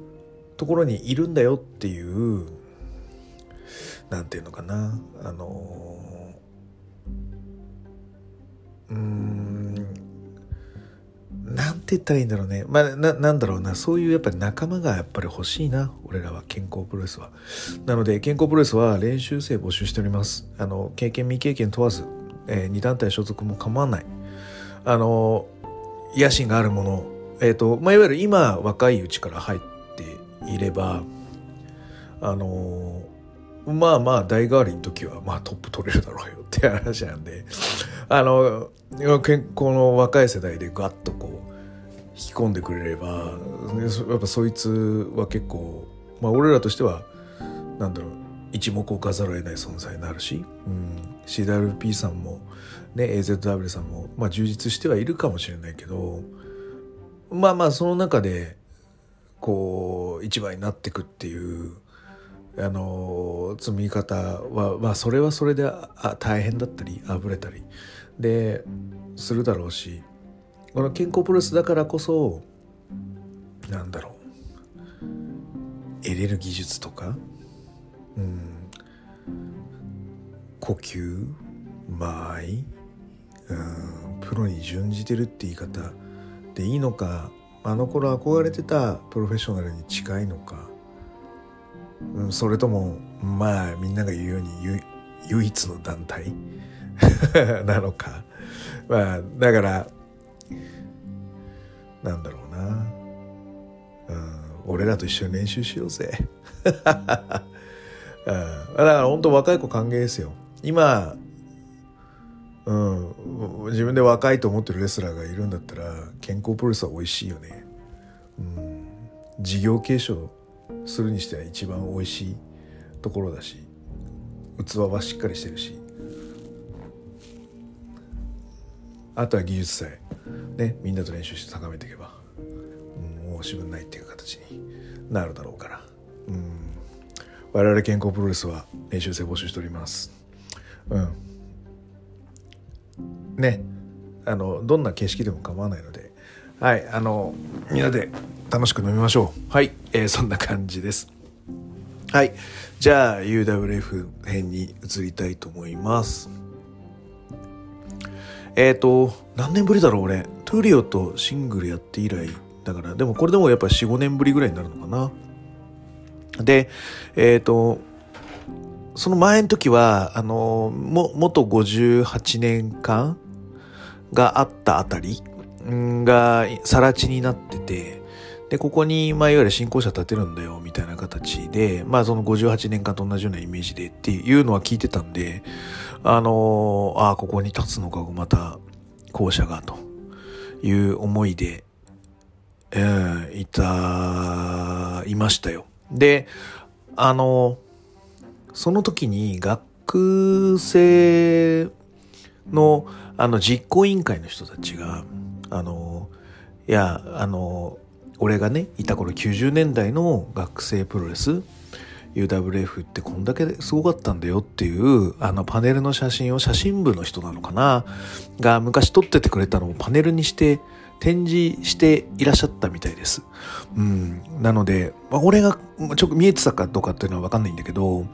ところにいるんだよっていうなんていうのかな。あのうーんなんて言ったらいいんだろうね。まあななんだろうな。そういうやっぱり仲間がやっぱり欲しいな。俺らは健康プロレスは。なので健康プロレスは練習生募集しております。あの経験未経験問わず、えー、2団体所属も構わない。あの野心があるものえっ、とまあいわゆる今若いうちから入っていればあのまあまあ代替わりの時はまあトップ取れるだろうよって話なんであの健康の若い世代でガッとこう引き込んでくれればやっぱそいつは結構まあ俺らとしてはなんだろう一目置かざるを得ない存在になるし、うん、CWP さんも、ね、AZW さんも、まあ、充実してはいるかもしれないけどまあまあその中でこう一番になってくっていうあの積み方はまあそれはそれであ大変だったりあぶれたりでするだろうしこの健康プロレスだからこそなんだろう。得れる技術とか、うん、呼吸間合い、プロに準じてるって言い方でいいのか。あの頃憧れてたプロフェッショナルに近いのか、うん、それともまあみんなが言うように唯一の団体？なのか。まあだからなんだろうな、うん、俺らと一緒に練習しようぜ、うん、だから本当若い子歓迎ですよ。今うん、自分で若いと思ってるレスラーがいるんだったら健康プロレスは美味しいよね、うん、事業継承するにしては一番美味しいところだし器はしっかりしてるし。あとは技術さえね。みんなと練習して高めていけば、うん、もうし分ないっていう形になるだろうから、うん、我々健康プロレスは練習生募集しております。うん。ねあのどんな形式でも構わないのではいあのみんなで楽しく飲みましょう。はい、えー、そんな感じです。はいじゃあ UWF 編に移りたいと思います。えっ、ー、と何年ぶりだろう俺。トゥリオとシングルやって以来だから。でもこれでもやっぱ45年ぶりぐらいになるのかな。でえっ、ー、とその前の時はあのも元58年間があったあたりが更地になっててで、ここに、まあ、いわゆる新校舎建てるんだよ、みたいな形で、まあ、その58年間と同じようなイメージでっていうのは聞いてたんで、あのー、ああ、ここに立つのか、また、校舎が、という思いで、えー、いた、いましたよ。で、あのー、その時に学生の、あの、実行委員会の人たちが、あの、いや、あの俺がねいた頃90年代の学生プロレス UWF ってこんだけすごかったんだよっていうあのパネルの写真を写真部の人なのかなが昔撮っててくれたのをパネルにして展示していらっしゃったみたいです。うん。なので、まあ、俺がちょっと見えてたかどうかっていうのはわかんないんだけど、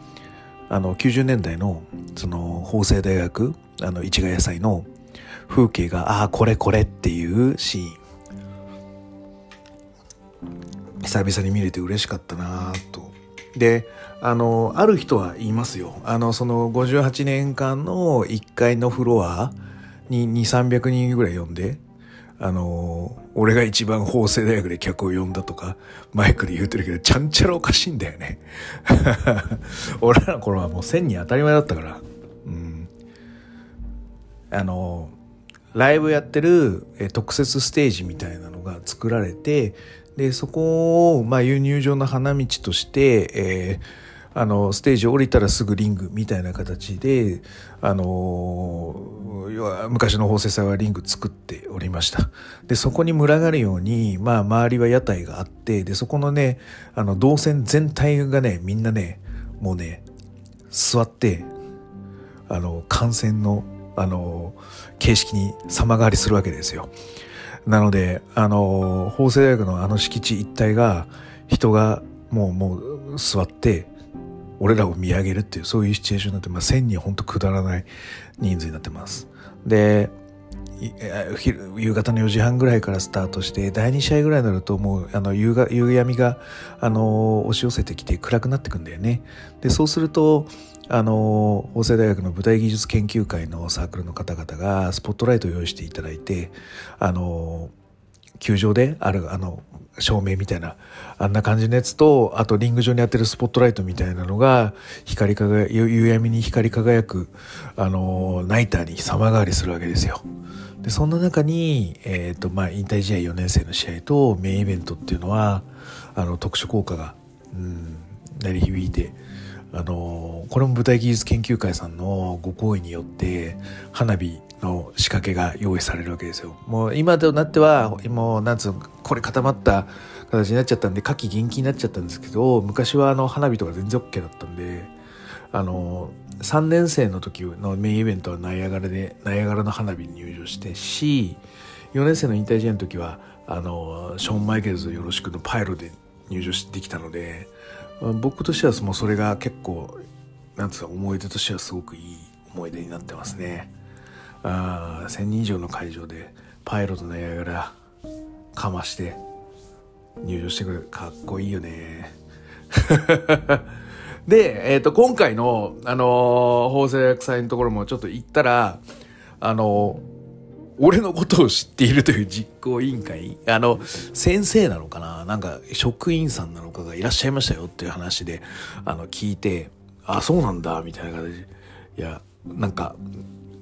あの、90年代の、その、法政大学、あの、市ヶ谷祭の風景が、ああ、これこれっていうシーン。久々に見れて嬉しかったなと。で、あの、ある人は言いますよ。あの、その58年間の1階のフロアに2、300人ぐらい呼んで、あの、俺が一番法政大学で客を呼んだとか、マイクで言うてるけど、ちゃんちゃらおかしいんだよね。俺らの頃はもう1000人当たり前だったから。うん。あの、ライブやってる特設ステージみたいなのが作られて、で、そこを、まあ、輸入場の花道として、えー、あの、ステージ降りたらすぐリングみたいな形で、あのー、昔の法政祭はリング作っておりました。で、そこに群がるように、まあ、周りは屋台があって、で、そこのね、あの、動線全体がね、みんなね、もうね、座って、あの、観戦の、あの、形式に様変わりするわけですよ。なので、あの、法政大学のあの敷地一帯が、人がもう、もう座って、俺らを見上げるっていう、そういうシチュエーションになって、まあ、1000人ほんとくだらない人数になってます。で、夕方の4時半ぐらいからスタートして、第2試合ぐらいになるともう、あの、夕夕闇が、あの、押し寄せてきて暗くなってくんだよね。で、そうすると、あの、法政大学の舞台技術研究会のサークルの方々がスポットライトを用意していただいて、あの、球場である、あの、照明みたいな、あんな感じのやつと、あとリング上に当てるスポットライトみたいなのが、光り輝、夕闇に光り輝く、あの、ナイターに様変わりするわけですよ。で、そんな中に、え、ー、と、まあ、引退試合4年生の試合とメインイベントっていうのは、あの、特殊効果が、うん、鳴り響いて、あのこれも舞台技術研究会さんのご好意によって花火の仕掛けが用意されるわけですよ。もう今となってはもうなんつうこれ固まった形になっちゃったんで夏季元気になっちゃったんですけど昔はあの花火とか全然 OK だったんであの3年生の時のメインイベントはナイアガラでナイアガラの花火に入場してし4年生の引退試合の時はあのショーン・マイケルズよろしくのパイロで入場してきたので僕としてはもうそれが結構なんつうか思い出としてはすごくいい思い出になってますね。あ1000人以上の会場でパイロットのやがらかまして入場してくる。かっこいいよね。で、えっ、ー、と、今回の、あのー、法制薬祭のところもちょっと行ったら、あのー俺のことを知っているという実行委員会、あの、先生なのかな？なんか、職員さんなのかがいらっしゃいましたよっていう話で、あの、聞いて、あ、そうなんだ、みたいな感じで、いや、なんか、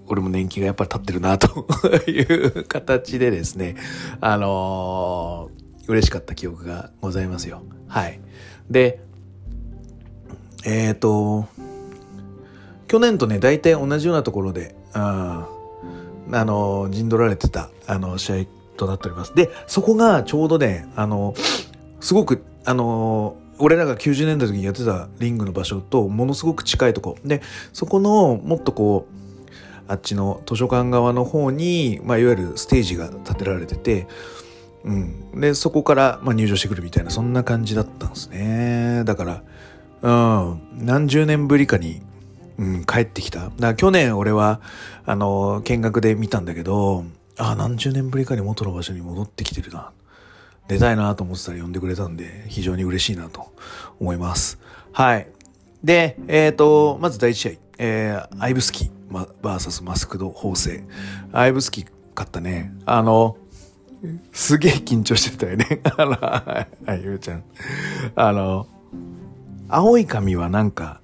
俺も年季がやっぱり立ってるな、と いう形でですね、あのー、嬉しかった記憶がございますよ。はい。で、えっ、ー、と、去年とね、大体同じようなところで、ああの、陣取られてた、あの、試合となっております。で、そこがちょうどね、あの、すごく、あの、俺らが90年代の時にやってたリングの場所とものすごく近いとこ。で、そこのもっとこう、あっちの図書館側の方に、まあ、いわゆるステージが建てられてて、うん。で、そこから、まあ、入場してくるみたいな、そんな感じだったんですね。だから、うん、何十年ぶりかにうん、帰ってきた。だから去年俺は、あの、見学で見たんだけど、あ、何十年ぶりかに元の場所に戻ってきてるな。出たいなと思ってたら呼んでくれたんで、非常に嬉しいなと思います。はい。で、えっ、ー、と、まず第一試合、えー、アイブスキー、バーサスマスクド法政。アイブスキー勝ったね。あの、すげえ緊張してたよね。あの、はい、ゆうちゃん。あの、青い髪はなんか、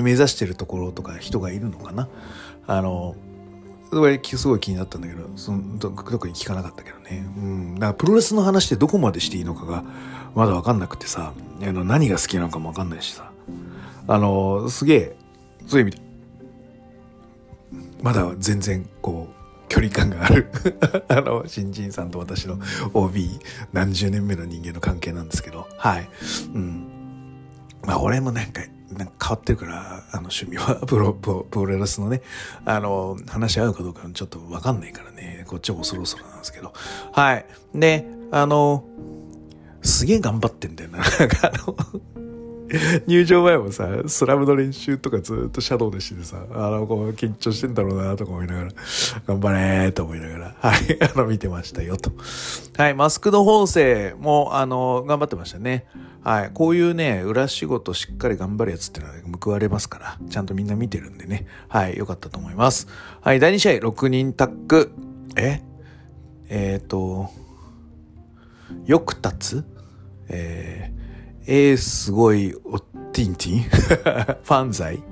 目指してるところとか人がいるのかな？あの、すごい気になったんだけど、その特に聞かなかったけどね。うん。だからプロレスの話ってどこまでしていいのかがまだわかんなくてさ、あの何が好きなのかもわかんないしさ。あの、すげえ、そういう意味で、まだ全然こう、距離感がある あの、新人さんと私の OB 何十年目の人間の関係なんですけど、はい。うん。まあ、俺もなんか、なんか変わってるから、あの趣味は プロ、プロ、プロレスのね、あの、話し合うかどうかちょっとわかんないからね、こっちもそろそろなんですけど。はい。で、あの、すげえ頑張ってんだよな。なんかあの、入場前もさ、スラムの練習とかずっとシャドウでしてさ、あの、こう、緊張してんだろうなとか思いながら、頑張れーと思いながら、はい、あの、見てましたよと。はい、マスクの縫製も、あの、頑張ってましたね。はい、こういうね、裏仕事しっかり頑張るやつってのは報われますから、ちゃんとみんな見てるんでね、はい、よかったと思います。はい、第2試合、6人タック。え？えっ、ー、と、よく立つ？えーえー、すごい、おティンティン？ファンザイ？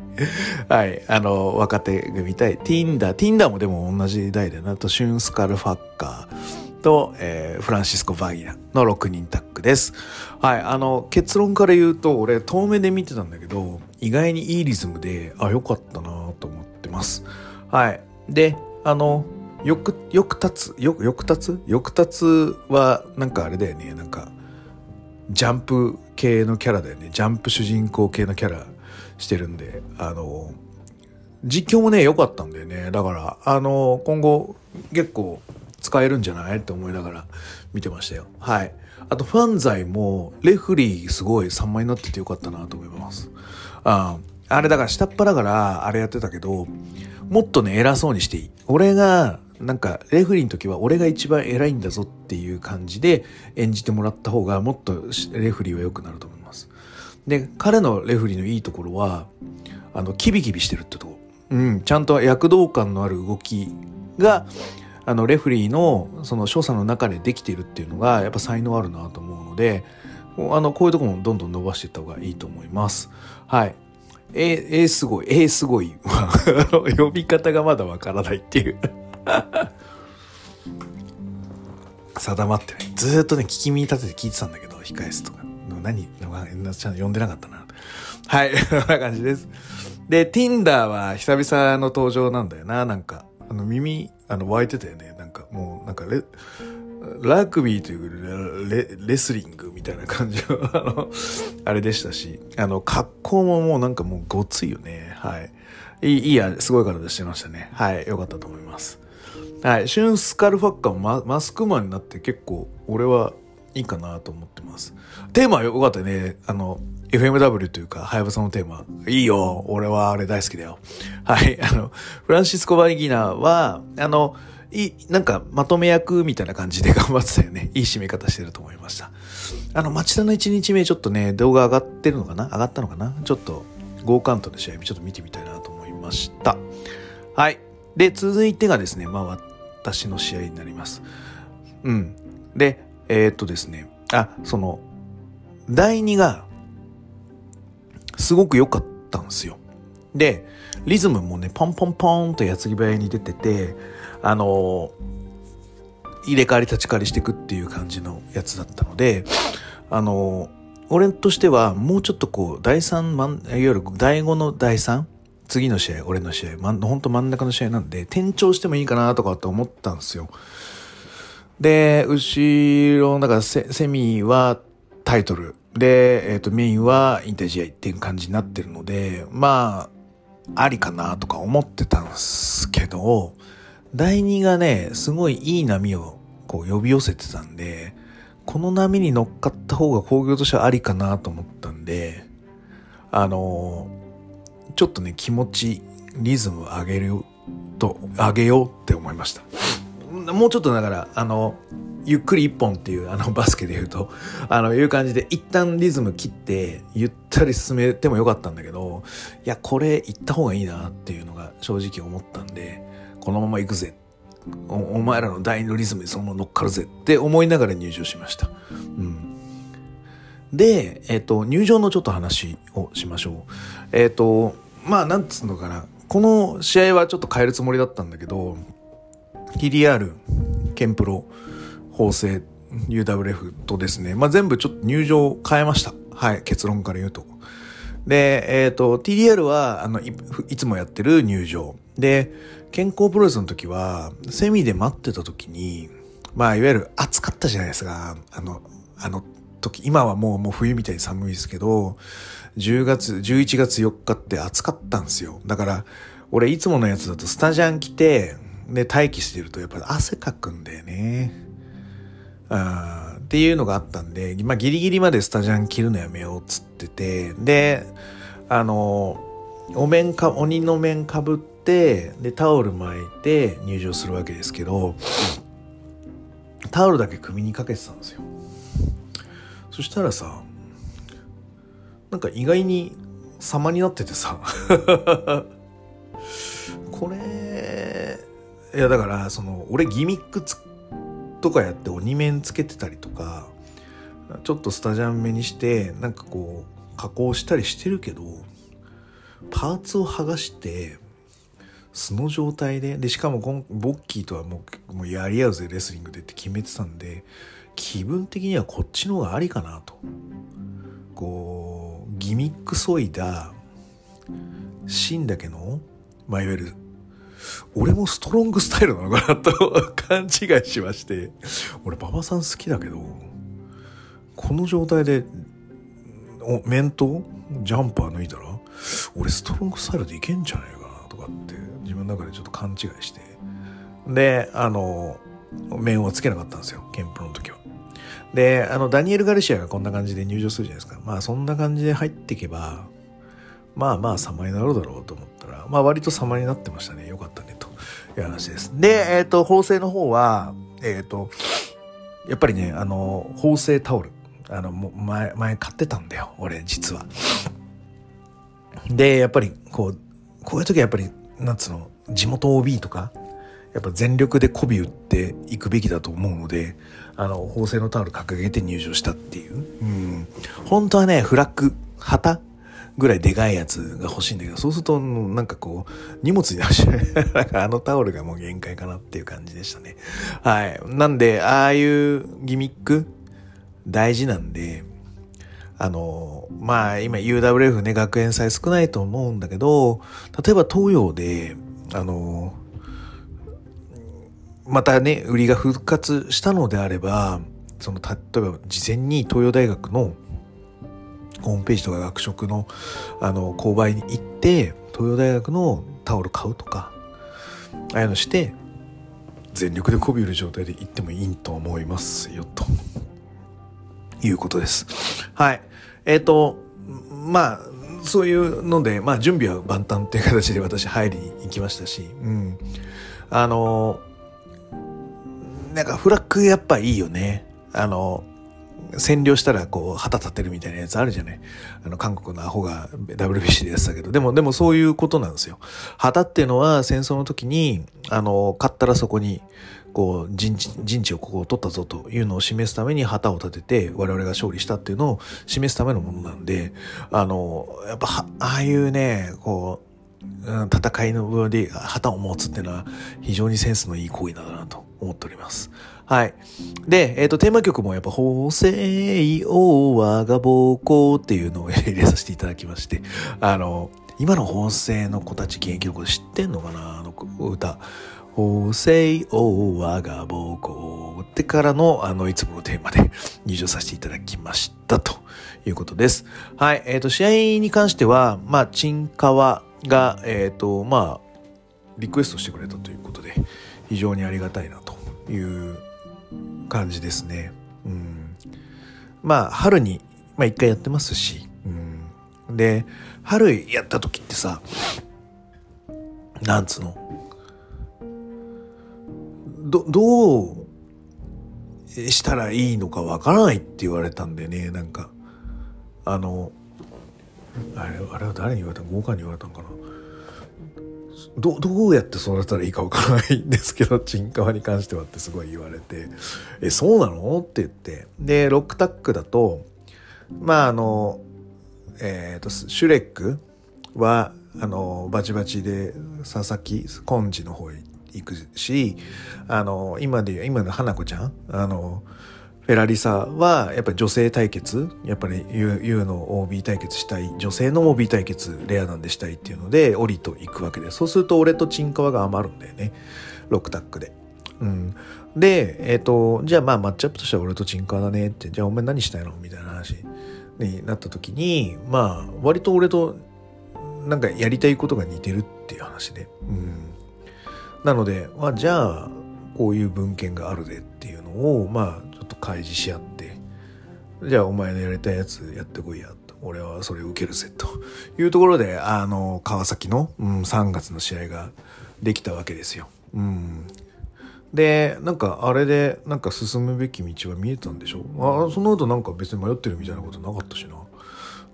はい。あの、若手組対、ティンダ、ティンダもでも同じ代だなと、シュンスカルファッカーと、えー、フランシスコ・バギナの6人タッグです。はい。あの、結論から言うと、俺、遠目で見てたんだけど、意外にいいリズムで、あ、よかったなと思ってます。はい。で、あの、よく、よく立つ、よく、よく立つ？よく立つは、なんかあれだよね。なんか、ジャンプ系のキャラだよね。ジャンプ主人公系のキャラしてるんで、あの、実況もね、良かったんだよね。だから、あの、今後結構使えるんじゃない？って思いながら見てましたよ。はい。あと、ファンザイも、レフリーすごい3枚になっててよかったなと思います。ああれだから下っ端だからあれやってたけど、もっとね、偉そうにしていい。俺がなんかレフリーの時は俺が一番偉いんだぞっていう感じで演じてもらった方がもっとレフリーは良くなると思います。で、彼のレフリーのいいところは、あの、キビキビしてるってとこ。うん、ちゃんと躍動感のある動きが、あの、レフリーのその所作の中でできてるっていうのがやっぱ才能あるなと思うので、あの、こういうとこもどんどん伸ばしていった方がいいと思います。はい。え、えすごい、えすごい。呼び方がまだわからないっていう定まってない。ずっとね、聞き耳立てて聞いてたんだけど、控え室とか。何ちゃんと呼んでなかったな。はい、こんな感じです。で、Tinder は久々の登場なんだよな、なんか。あの、耳、あの、湧いてたよね。なんか、もう、なんかレ、ラグビーというレレスリングみたいな感じの、あの、あれでしたし、あの、格好ももうなんかもうごついよね。はい。いい、いいや、すごい体してましたね。はい。よかったと思います。はい。シュンスカルファッカーママスクマンになって結構俺はいいかなと思ってます。テーマは良かったね。あの、FMW というか、ハヤブサのテーマ。いいよ。俺はあれ大好きだよ。はい。あの、フランシスコ・バイギナーは、あの、いい、なんかまとめ役みたいな感じで頑張ってたよね。いい締め方してると思いました。あの、町田の1日目ちょっとね、動画上がってるのかな？上がったのかな？ちょっと、ゴーカントの試合ちょっと見てみたいなと思いました。はい。で、続いてがですね、まあ私の試合になります。うん。で、えー、っとですね、あ、その、第2が、すごく良かったんですよ。で、リズムもね、ポンポンポンと矢継ぎ早に出てて、あの入れ替わり立ち替わりしていくっていう感じのやつだったので、あの俺としてはもうちょっとこう、第3、いわゆる第5の第3、次の試合、俺の試合、ま、ほんと真ん中の試合なんで、転調してもいいかなとかって思ったんですよ。で、後ろ、だからセセミはタイトル。で、えっ、ー、と、メインは引退試合っていう感じになってるので、まあ、ありかなとか思ってたんですけど、第2がね、すごいいい波をこう呼び寄せてたんで、この波に乗っかった方が工業としてはありかなと思ったんで、あのちょっとね、気持ち、リズム上げると、上げようって思いました。もうちょっとだから、あの、ゆっくり一本っていう、あの、バスケで言うと、あの、いう感じで、一旦リズム切って、ゆったり進めてもよかったんだけど、いや、これ行った方がいいなっていうのが正直思ったんで、このまま行くぜおお前らの第二のリズムにそのまま乗っかるぜって思いながら入場しました。うん。で、えっ、と、入場のちょっと話をしましょう。えっ、と、まあ、なんつうのかな。この試合はちょっと変えるつもりだったんだけど、TDR、ケンプロ、法政、UWF とですね、まあ、全部ちょっと入場を変えました。はい、結論から言うと。で、えっ、と、TDR は、あのい、いつもやってる入場。で、健康プロレスの時は、セミで待ってた時に、まあ、いわゆる暑かったじゃないですか。あの、あの時、今はもう、もう冬みたいに寒いですけど、10月、11月4日って暑かったんですよ。だから、俺いつものやつだとスタジャン着て、で、待機してるとやっぱ汗かくんだよね。あっていうのがあったんで、まあギリギリまでスタジャン着るのやめようっつってて、で、あの、お面か、鬼の面かぶって、で、タオル巻いて入場するわけですけど、タオルだけ首にかけてたんですよ。そしたらさ、なんか意外に様になっててさ、これ、いやだから、その、俺ギミックつとかやって鬼面つけてたりとか、ちょっとスタジャン目にして、なんかこう、加工したりしてるけど、パーツを剥がして、素の状態で、で、しかもこんボッキーとはもう、もうやり合うぜ、レスリングでって決めてたんで、気分的にはこっちの方がありかなと。こう、ギミックそいだ、芯だけの、まあ、いわゆる、俺もストロングスタイルなのかなと勘違いしまして、俺馬場さん好きだけど、この状態で、お、面とジャンパー脱いだら、俺ストロングスタイルでいけんじゃないかなとかって、自分の中でちょっと勘違いして。で、あの、面はつけなかったんですよ、ケンプロの時は。で、あの、ダニエル・ガルシアがこんな感じで入場するじゃないですか。まあ、そんな感じで入っていけば、まあまあ様になるだろうと思ったら、まあ割と様になってましたね。よかったね、という話です。で、えっ、と、縫製の方は、えっ、と、やっぱりね、あの、縫製タオル。あの、も前、前買ってたんだよ。俺、実は。で、やっぱり、こう、こういう時はやっぱり、なんつうの、地元 OB とか、やっぱ全力で媚び打っていくべきだと思うので、あの、縫製のタオル掲げて入場したっていう。うん。本当はね、フラッグ、旗ぐらいでかいやつが欲しいんだけど、そうすると、なんかこう、荷物になるし、なんかあのタオルがもう限界かなっていう感じでしたね。はい。なんで、ああいうギミック、大事なんで、あの、まあ今 UWF ね、学園祭少ないと思うんだけど、例えば東洋で、あの、またね、売りが復活したのであれば、その、例えば事前に東洋大学のホームページとか学食の、あの、購買に行って、東洋大学のタオル買うとか、ああいうのして、全力で媚びる状態で行ってもいいと思いますよ、ということです。はい。えっ、と、まあ、そういうので、まあ、準備は万端っていう形で私入りに行きましたし、うん。あの、なんかフラッグやっぱいいよね。あの、占領したらこう旗立てるみたいなやつあるじゃない。あの韓国のアホが WBC でやってたけど。でもでもそういうことなんですよ。旗っていうのは戦争の時にあの勝ったらそこにこう陣地陣地をここを取ったぞというのを示すために旗を立てて我々が勝利したっていうのを示すためのものなんであのやっぱああいうねこう戦いの上で旗を持つっていうのは非常にセンスのいい行為なんだなと思っております。はい。で、えっ、と、テーマ曲もやっぱ、法制王我が暴行っていうのを入れさせていただきまして、あの、今の法制の子たち現役の子知ってんのかなあの歌。法制王我が暴行ってからの、あの、いつものテーマで入場させていただきましたということです。はい。えっ、と、試合に関しては、まあ、チンカワが、えっ、と、まあ、リクエストしてくれたということで、非常にありがたいなという感じですね。うん。まあ、春に、まあ一回やってますし、うん。で、春やった時ってさ、なんつうの、ど、どうしたらいいのかわからないって言われたんでね、なんか、あの、あれ、あれは誰に言われたの？豪華に言われたのかな？どどうやって育てたらいいかわからないんですけど チンカワに関してはってすごい言われて「えそうなの?」って言ってでロックタックだとまああのえっ、とシュレックはあのバチバチで佐々木根治の方へ行くしあの今で今の花子ちゃん？あのフェラリサはやっぱり女性対決やっぱり U, の OB 対決したい女性の OB 対決レアなんでしたいっていうのでオリと行くわけでそうすると俺とチンカワが余るんだよねロックタックで。うん、で、えっ、ー、とじゃあまあマッチアップとしては俺とチンカワだねってじゃあお前何したいのみたいな話になった時にまあ割と俺となんかやりたいことが似てるっていう話で。うんなので、まあ、じゃあこういう文献があるでっていうのをまあ開示し合ってじゃあお前のやりたいやつやってこいやと俺はそれを受けるぜというところであの川崎の、うん、3月の試合ができたわけですよ。うん、でなんかあれでなんか進むべき道は見えたんでしょ？あその後なんか別に迷ってるみたいなことなかったしな。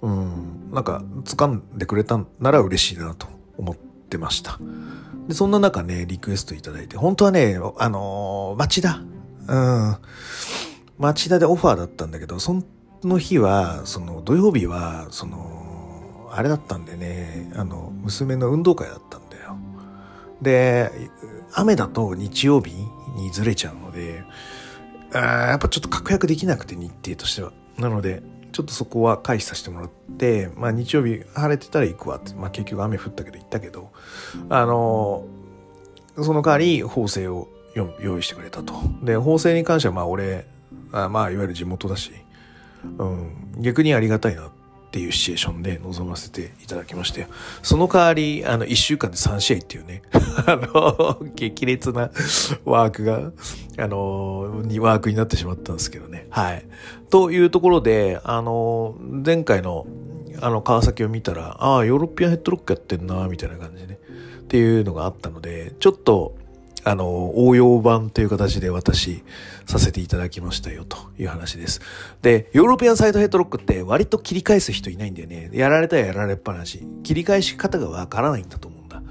うん、なんか掴んでくれたなら嬉しいなと思ってました。で、そんな中ね、リクエストいただいて、本当はね、あのー、町田。うん。町田でオファーだったんだけど、その日は、その土曜日は、その、あれだったんでね、あの、娘の運動会だったんだよ。で、雨だと日曜日にずれちゃうので、あやっぱちょっと確約できなくて日程としては。なので、ちょっとそこは回避させてもらって、まあ日曜日晴れてたら行くわって、まあ結局雨降ったけど行ったけど、あの、その代わり法政を用意してくれたと。で、法政に関してはまあ俺、あまあいわゆる地元だし、うん、逆にありがたいなっていうシチュエーションで臨ませていただきましてその代わり、あの、1週間で3試合っていうね、あの、激烈なワークが、あの、にワークになってしまったんですけどね。はい。というところで、あの、前回の、あの、川崎を見たら、ああ、ヨーロッピアンヘッドロックやってんな、みたいな感じでね。っていうのがあったので、ちょっと、あの、応用版という形で私させていただきましたよという話です。で、ヨーロピアンサイドヘッドロックって割と切り返す人いないんだよね。やられたらやられっぱなし。切り返し方がわからないんだと思うんだ。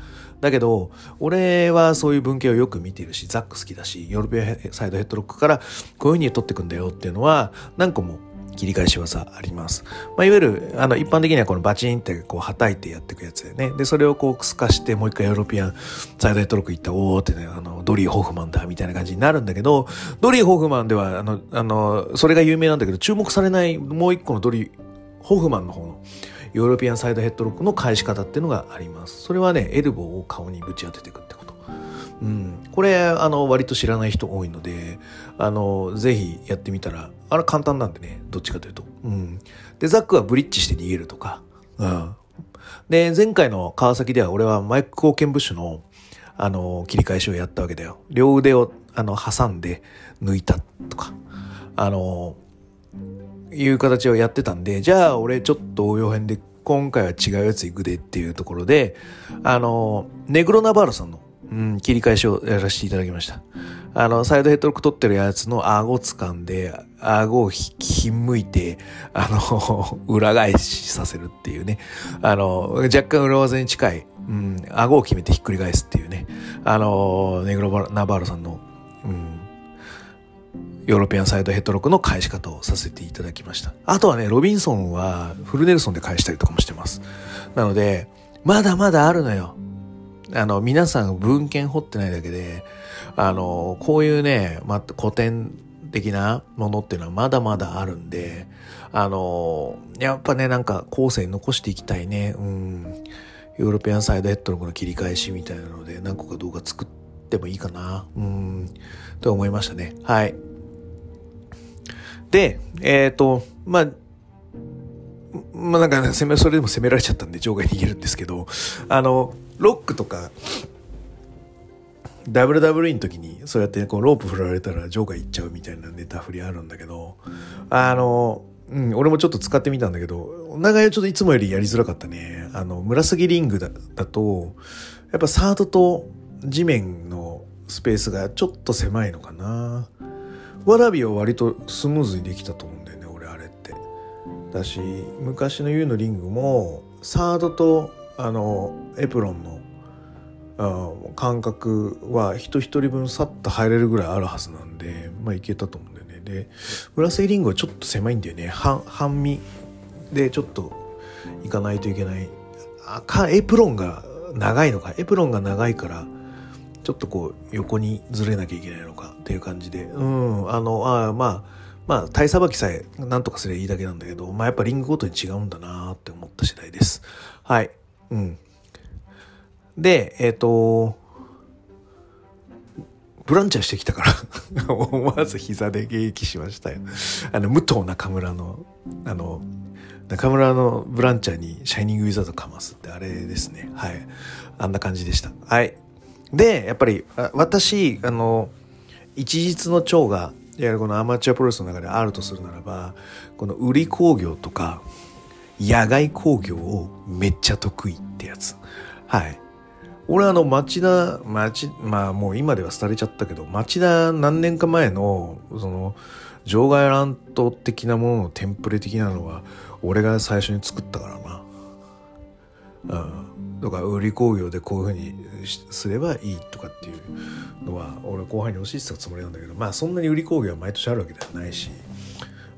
だけど、俺はそういう文献をよく見ているし、ザック好きだし、ヨーロピアンサイドヘッドロックからこういう風に取ってくんだよっていうのは何個も切り返し技あります。まあ、いわゆる、あの、一般的にはこのバチンってこう、叩いてやっていくやつでね。で、それをこう、透かして、もう一回ヨーロピアンサイドヘッドロック行った、おーってね、あの、ドリー・ホフマンだ、みたいな感じになるんだけど、ドリー・ホフマンでは、あの、あの、それが有名なんだけど、注目されないもう一個のドリー、ホフマンの方の、ヨーロピアンサイドヘッドロックの返し方っていうのがあります。それはね、エルボーを顔にぶち当てていくってこと。うん、これあの割と知らない人多いのであのぜひやってみたらあれ簡単なんでねどっちかというと、うん、でザックはブリッジして逃げるとか、うん、で前回の川崎では俺はマイク・コーケンブッシュのあの切り返しをやったわけだよ。両腕をあの挟んで抜いたとか。あのいう形をやってたんでじゃあ俺ちょっと応用編で今回は違うやつ行くでっていうところであのネグロ・ナバーロさんのうん、切り返しをやらせていただきました。あの、サイドヘッドロック取ってるやつの顎掴んで、顎をひひんむいて、あの、裏返しさせるっていうね。あの、若干裏技に近い、うん、顎を決めてひっくり返すっていうね。あの、ネグロナバーロさんの、うん、ヨーロピアンサイドヘッドロックの返し方をさせていただきました。あとはね、ロビンソンはフルネルソンで返したりとかもしてます。なので、まだまだあるのよ。あの、皆さん文献掘ってないだけで、あの、こういうね、ま、古典的なものっていうのはまだまだあるんで、あの、やっぱね、なんか後世に残していきたいね。うん。ヨーロピアンサイドヘッドのこの切り返しみたいなので、何個か動画作ってもいいかな。うん。と思いましたね。はい。で、えっ、ー、と、まあ、まあなんか、ね、攻めそれでも攻められちゃったんで場外逃げるんですけど、あの、ロックとか WWE の時にそうやってこうロープ振られたらジョーカー行っちゃうみたいなネタ振りあるんだけどあの、うん、俺もちょっと使ってみたんだけどお互いちょっといつもよりやりづらかったね。あの紫リングだだとやっぱサードと地面のスペースがちょっと狭いのかな。わらびは割とスムーズにできたと思う。だし昔の U のリングもサードとあのエプロンのうん間隔は人一人分さっと入れるぐらいあるはずなんでまあいけたと思うんだよね。で紫リンゴはちょっと狭いんだよね。半半身でちょっと行かないといけない。あかエプロンが長いのか。エプロンが長いからちょっとこう横にずれなきゃいけないのかっていう感じで。うんあのあまあまあ体さばきさえなんとかすればいいだけなんだけどまあやっぱリングごとに違うんだなって思った次第ですはいうんでえっ、とブランチャーしてきたから 思わず膝で迎撃しましたよあの武藤中村のあの中村のブランチャーにシャイニングウィザードかますってあれですね。はい。あんな感じでした。はい。で、やっぱり、あ私、あの、一日の長が、いわゆるこのアマチュアプロレスの中であるとするならば、この売り工業とか、野外工業をめっちゃ得意ってやつ。はい。俺あの町田、町、まあもう今では廃れちゃったけど、町田何年か前の、その、場外乱闘的なもののテンプレ的なのは、俺が最初に作ったからな。うん。とか、売り工業でこういうふうにすればいいとかっていうのは、俺後輩に教えてたつもりなんだけど、まあそんなに売り工業は毎年あるわけではないし、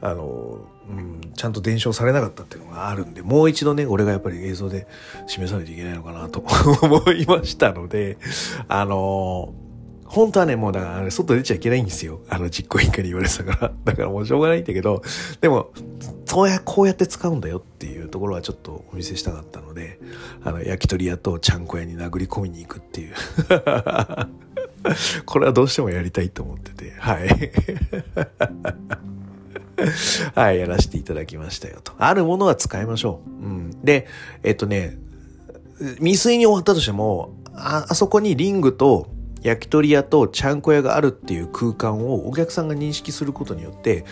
あの、うん、ちゃんと伝承されなかったっていうのがあるんで、もう一度ね、俺がやっぱり映像で示さないといけないのかなと 思いましたので、あの、本当はね、もうだから、外出ちゃいけないんですよ。あの、実行委員会に言われてたから。だからもうしょうがないんだけど、でも、そうや、こうやって使うんだよっていうところはちょっとお見せしたかったので、あの、焼き鳥屋とちゃんこ屋に殴り込みに行くっていう。これはどうしてもやりたいと思ってて、はい。はい、やらせていただきましたよと。あるものは使いましょう。うん。で、えっとね、未遂に終わったとしても、あ、あそこにリングと焼き鳥屋とちゃんこ屋があるっていう空間をお客さんが認識することによって、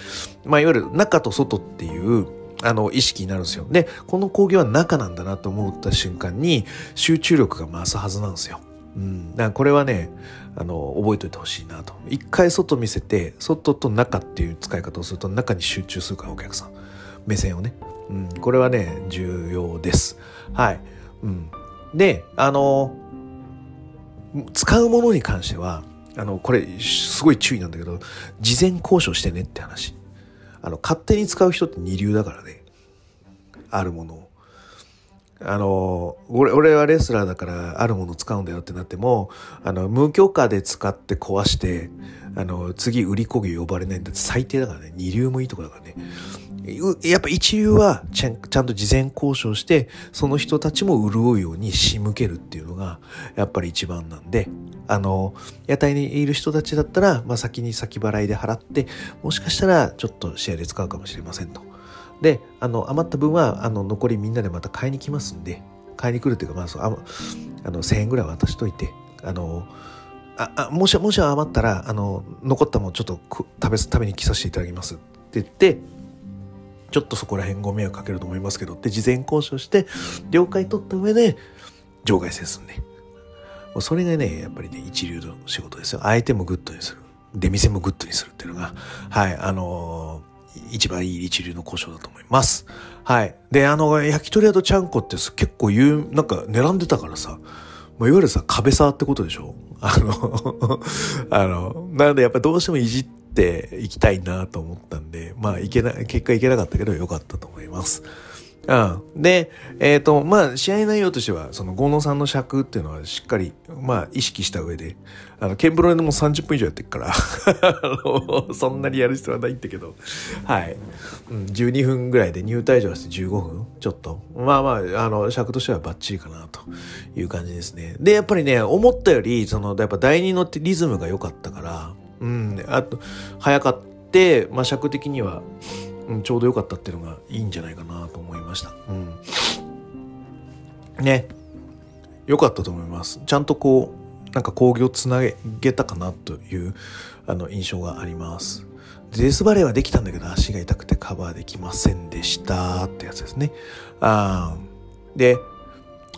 まあ、いわゆる中と外っていう、あの、意識になるんですよ。で、この工業は中なんだなと思った瞬間に、集中力が増すはずなんですよ。うん。だからこれはね、あの、覚えておいてほしいなと。一回外見せて、外と中っていう使い方をすると中に集中するから、お客さん。目線をね。うん。これはね、重要です。はい。うん。で、あの、使うものに関しては、あの、これ、すごい注意なんだけど、事前交渉してねって話。あの、勝手に使う人って二流だからね。あるものを。あの、俺、俺はレスラーだからあるもの使うんだよってなっても、あの、無許可で使って壊して、あの、次売り子業呼ばれないんだって最低だからね。二流もいいとこだからね。やっぱ一流はちゃんと事前交渉して、その人たちも潤うように仕向けるっていうのが、やっぱり一番なんで、あの、屋台にいる人たちだったら、まあ先に先払いで払って、もしかしたらちょっと試合で使うかもしれませんと。で、あの、余った分は、あの、残りみんなでまた買いに来ますんで、買いに来るっていうか、まあ、そうあの、1000円ぐらい渡しといて、あの、あ、あもし、もし余ったら、あの、残ったもんちょっと食べ、食べに来させていただきますって言って、ちょっとそこら辺ご迷惑かけると思いますけどって事前交渉して、了解取った上で、場外戦すんで。もうそれがね、やっぱりね、一流の仕事ですよ。相手もグッドにする。出店もグッドにするっていうのが、はい、あのー一番いい一流の交渉だと思います。はい。で、あの、焼き鳥屋とちゃんこって結構言う、なんか並んでたからさ、もういわゆるさ、壁沢ってことでしょ？あの、あの、なのでやっぱどうしてもいじっっていきたいなと思ったんで、まあいけな、結果いけなかったけどよかったと思います。うん。で、えっ、と、まあ、試合内容としては、その、ゴーノさんの尺っていうのはしっかり、まあ、意識した上で、あの、ケンブロでも30分以上やってるから、あの、そんなにやる必要はないんだけど、はい。うん、12分ぐらいで入退場して15分ちょっと。まあまあ、あの、尺としてはバッチリかなという感じですね。で、やっぱりね、思ったより、その、やっぱ第二のリズムが良かったから、うん、あと、早かって、まあ、尺的には、うん、ちょうど良かったっていうのがいいんじゃないかなと思いました。うん。ね。良かったと思います。ちゃんとこう、なんか工業つなげたかなという、あの、印象があります。デスバレーはできたんだけど足が痛くてカバーできませんでしたってやつですね。あで、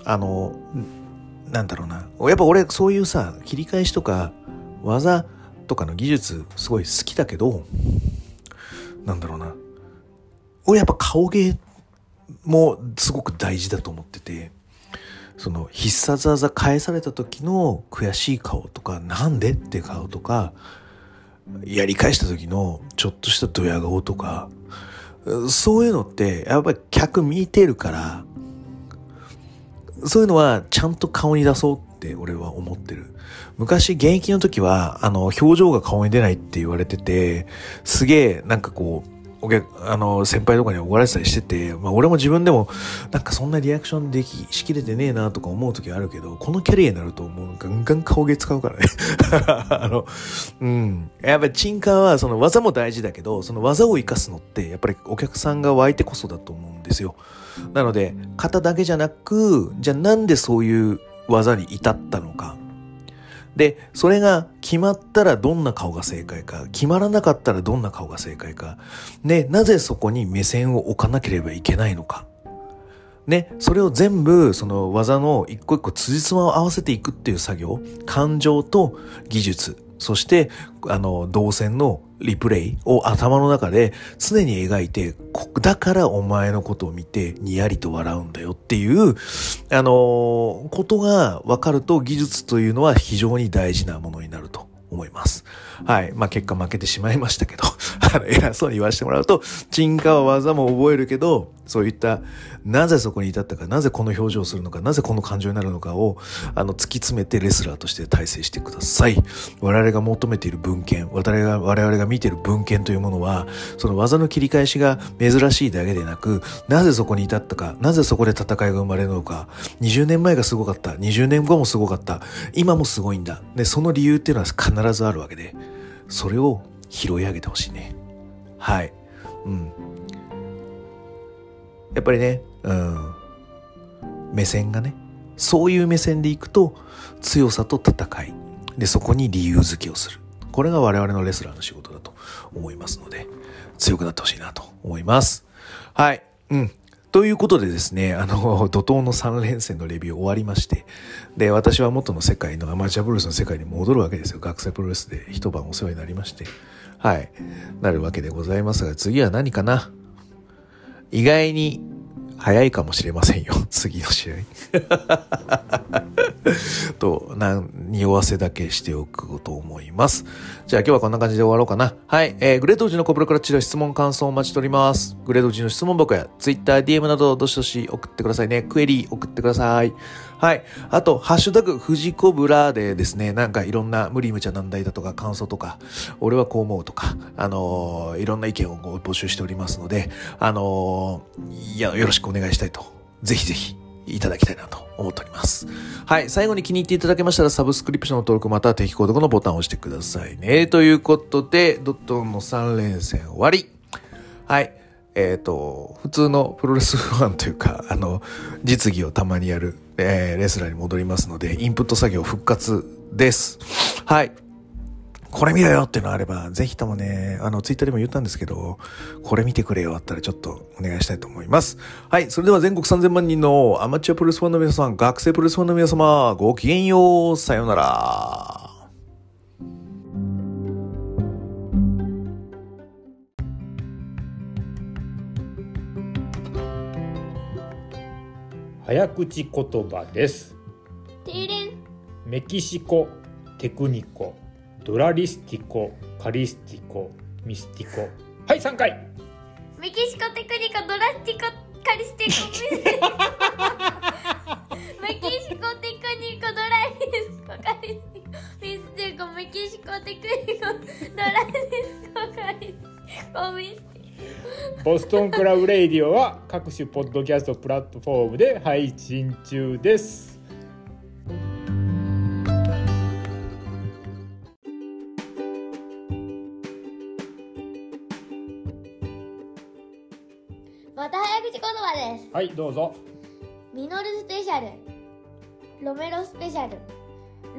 あの、なんだろうな。やっぱ俺そういうさ、切り返しとか技とかの技術すごい好きだけど、なんだろうな。俺やっぱ顔芸もすごく大事だと思ってて、その必殺技返された時の悔しい顔とかなんでって顔とかやり返した時のちょっとしたドヤ顔とかそういうのってやっぱり客見てるからそういうのはちゃんと顔に出そうって俺は思ってる。昔現役の時は、あの、表情が顔に出ないって言われてて、すげえ、なんかこう、お客、あの、先輩とかに怒られてたりしてて、まあ俺も自分でも、なんかそんなリアクションでき、しきれてねえなとか思う時あるけど、このキャリアになるともうガンガン顔芸使うからね。あの、うん。やっぱりチンカーはその技も大事だけど、その技を活かすのって、やっぱりお客さんが湧いてこそだと思うんですよ。なので、型だけじゃなく、じゃあなんでそういう技に至ったのか。で、それが決まったらどんな顔が正解か、決まらなかったらどんな顔が正解か、で、なぜそこに目線を置かなければいけないのか。ね、それを全部、その技の一個一個辻褄を合わせていくっていう作業、感情と技術、そして、あの、動線のリプレイを頭の中で常に描いて、だからお前のことを見てにやりと笑うんだよっていう、あのことが分かると技術というのは非常に大事なものになると思います。はい。まあ、結果負けてしまいましたけど、あの、偉そうに言わせてもらうと、沈下は技も覚えるけど、そういった、なぜそこに至ったか、なぜこの表情をするのか、なぜこの感情になるのかを、あの、突き詰めてレスラーとして体制してください。我々が求めている文献、我々が、我々が見ている文献というものは、その技の切り返しが珍しいだけでなく、なぜそこに至ったか、なぜそこで戦いが生まれるのか、20年前がすごかった、20年後もすごかった、今もすごいんだ。で、その理由っていうのは必ずあるわけで、それを拾い上げてほしいね。はい。うん。やっぱりね、うん。目線がね、そういう目線でいくと強さと戦い。で、そこに理由付けをする。これが我々のレスラーの仕事だと思いますので、強くなってほしいなと思います。はい。うん。ということでですね、あの、怒涛の3連戦のレビュー終わりまして、で、私は元の世界のアマチュアプロレスの世界に戻るわけですよ。学生プロレスで一晩お世話になりまして、はい、なるわけでございますが、次は何かな？意外に早いかもしれませんよ。次の試合。と、何、匂わせだけしておくと思います。じゃあ今日はこんな感じで終わろうかな。はい。えー、グレートウジのコブラクラッチの質問感想をお待ちしております。グレートウジの質問箱や Twitter、DM などどしどし送ってくださいね。クエリー送ってください。はい。あと、ハッシュタグ、富士コブラでですね、なんかいろんな無理無茶難題だとか感想とか、俺はこう思うとか、あのー、いろんな意見を募集しておりますので、あのー、いや、よろしくお願いしたいと。ぜひぜひ。いただきたいなと思っております。はい。最後に気に入っていただけましたら、サブスクリプションの登録または定期購読のボタンを押してくださいね。ということで、ドットンの3連戦終わり。はい。えっ、ー、と、普通のプロレスファンというか、あの、実技をたまにやる、えー、レスラーに戻りますので、インプット作業復活です。はい。これ見ろよっていうのあれば、ぜひともね、あの、ツイッターでも言ったんですけど、これ見てくれよあったらちょっとお願いしたいと思います。はい。それでは全国3000万人のアマチュアプロレスファンの皆さん、学生プロレスファンの皆様、ごきげんよう。さようなら。早口言葉です。メキシコテクニコドラリスティコ、カリスティコ、ミスティコ。はい、3回。メキシコテクニコ、ドラ スティコ、カリスティコ、ミスティコ。メキシコテクニコ、ドラリスコ、カリスティコ、ミスティコ、メキシコテクニコ、ドラリスコ、カリスティコ、ミスティコ。ボストンクラブレイディオは各種ポッドキャストプラットフォームで配信中です。はいどうぞ。ミノルスペシャル。ロメロスペシャル。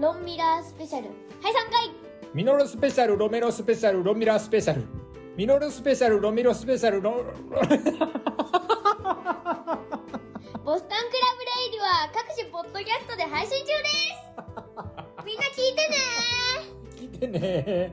ロンミラースペシャル。はい3回。ミノルスペシャルロメロスペシャルロンミラースペシャルミノルスペシャルロミロスペシャルロ ボスタンクラブレイディは各種ポッドキャストで配信中です。みんな聞いてね 聞いてね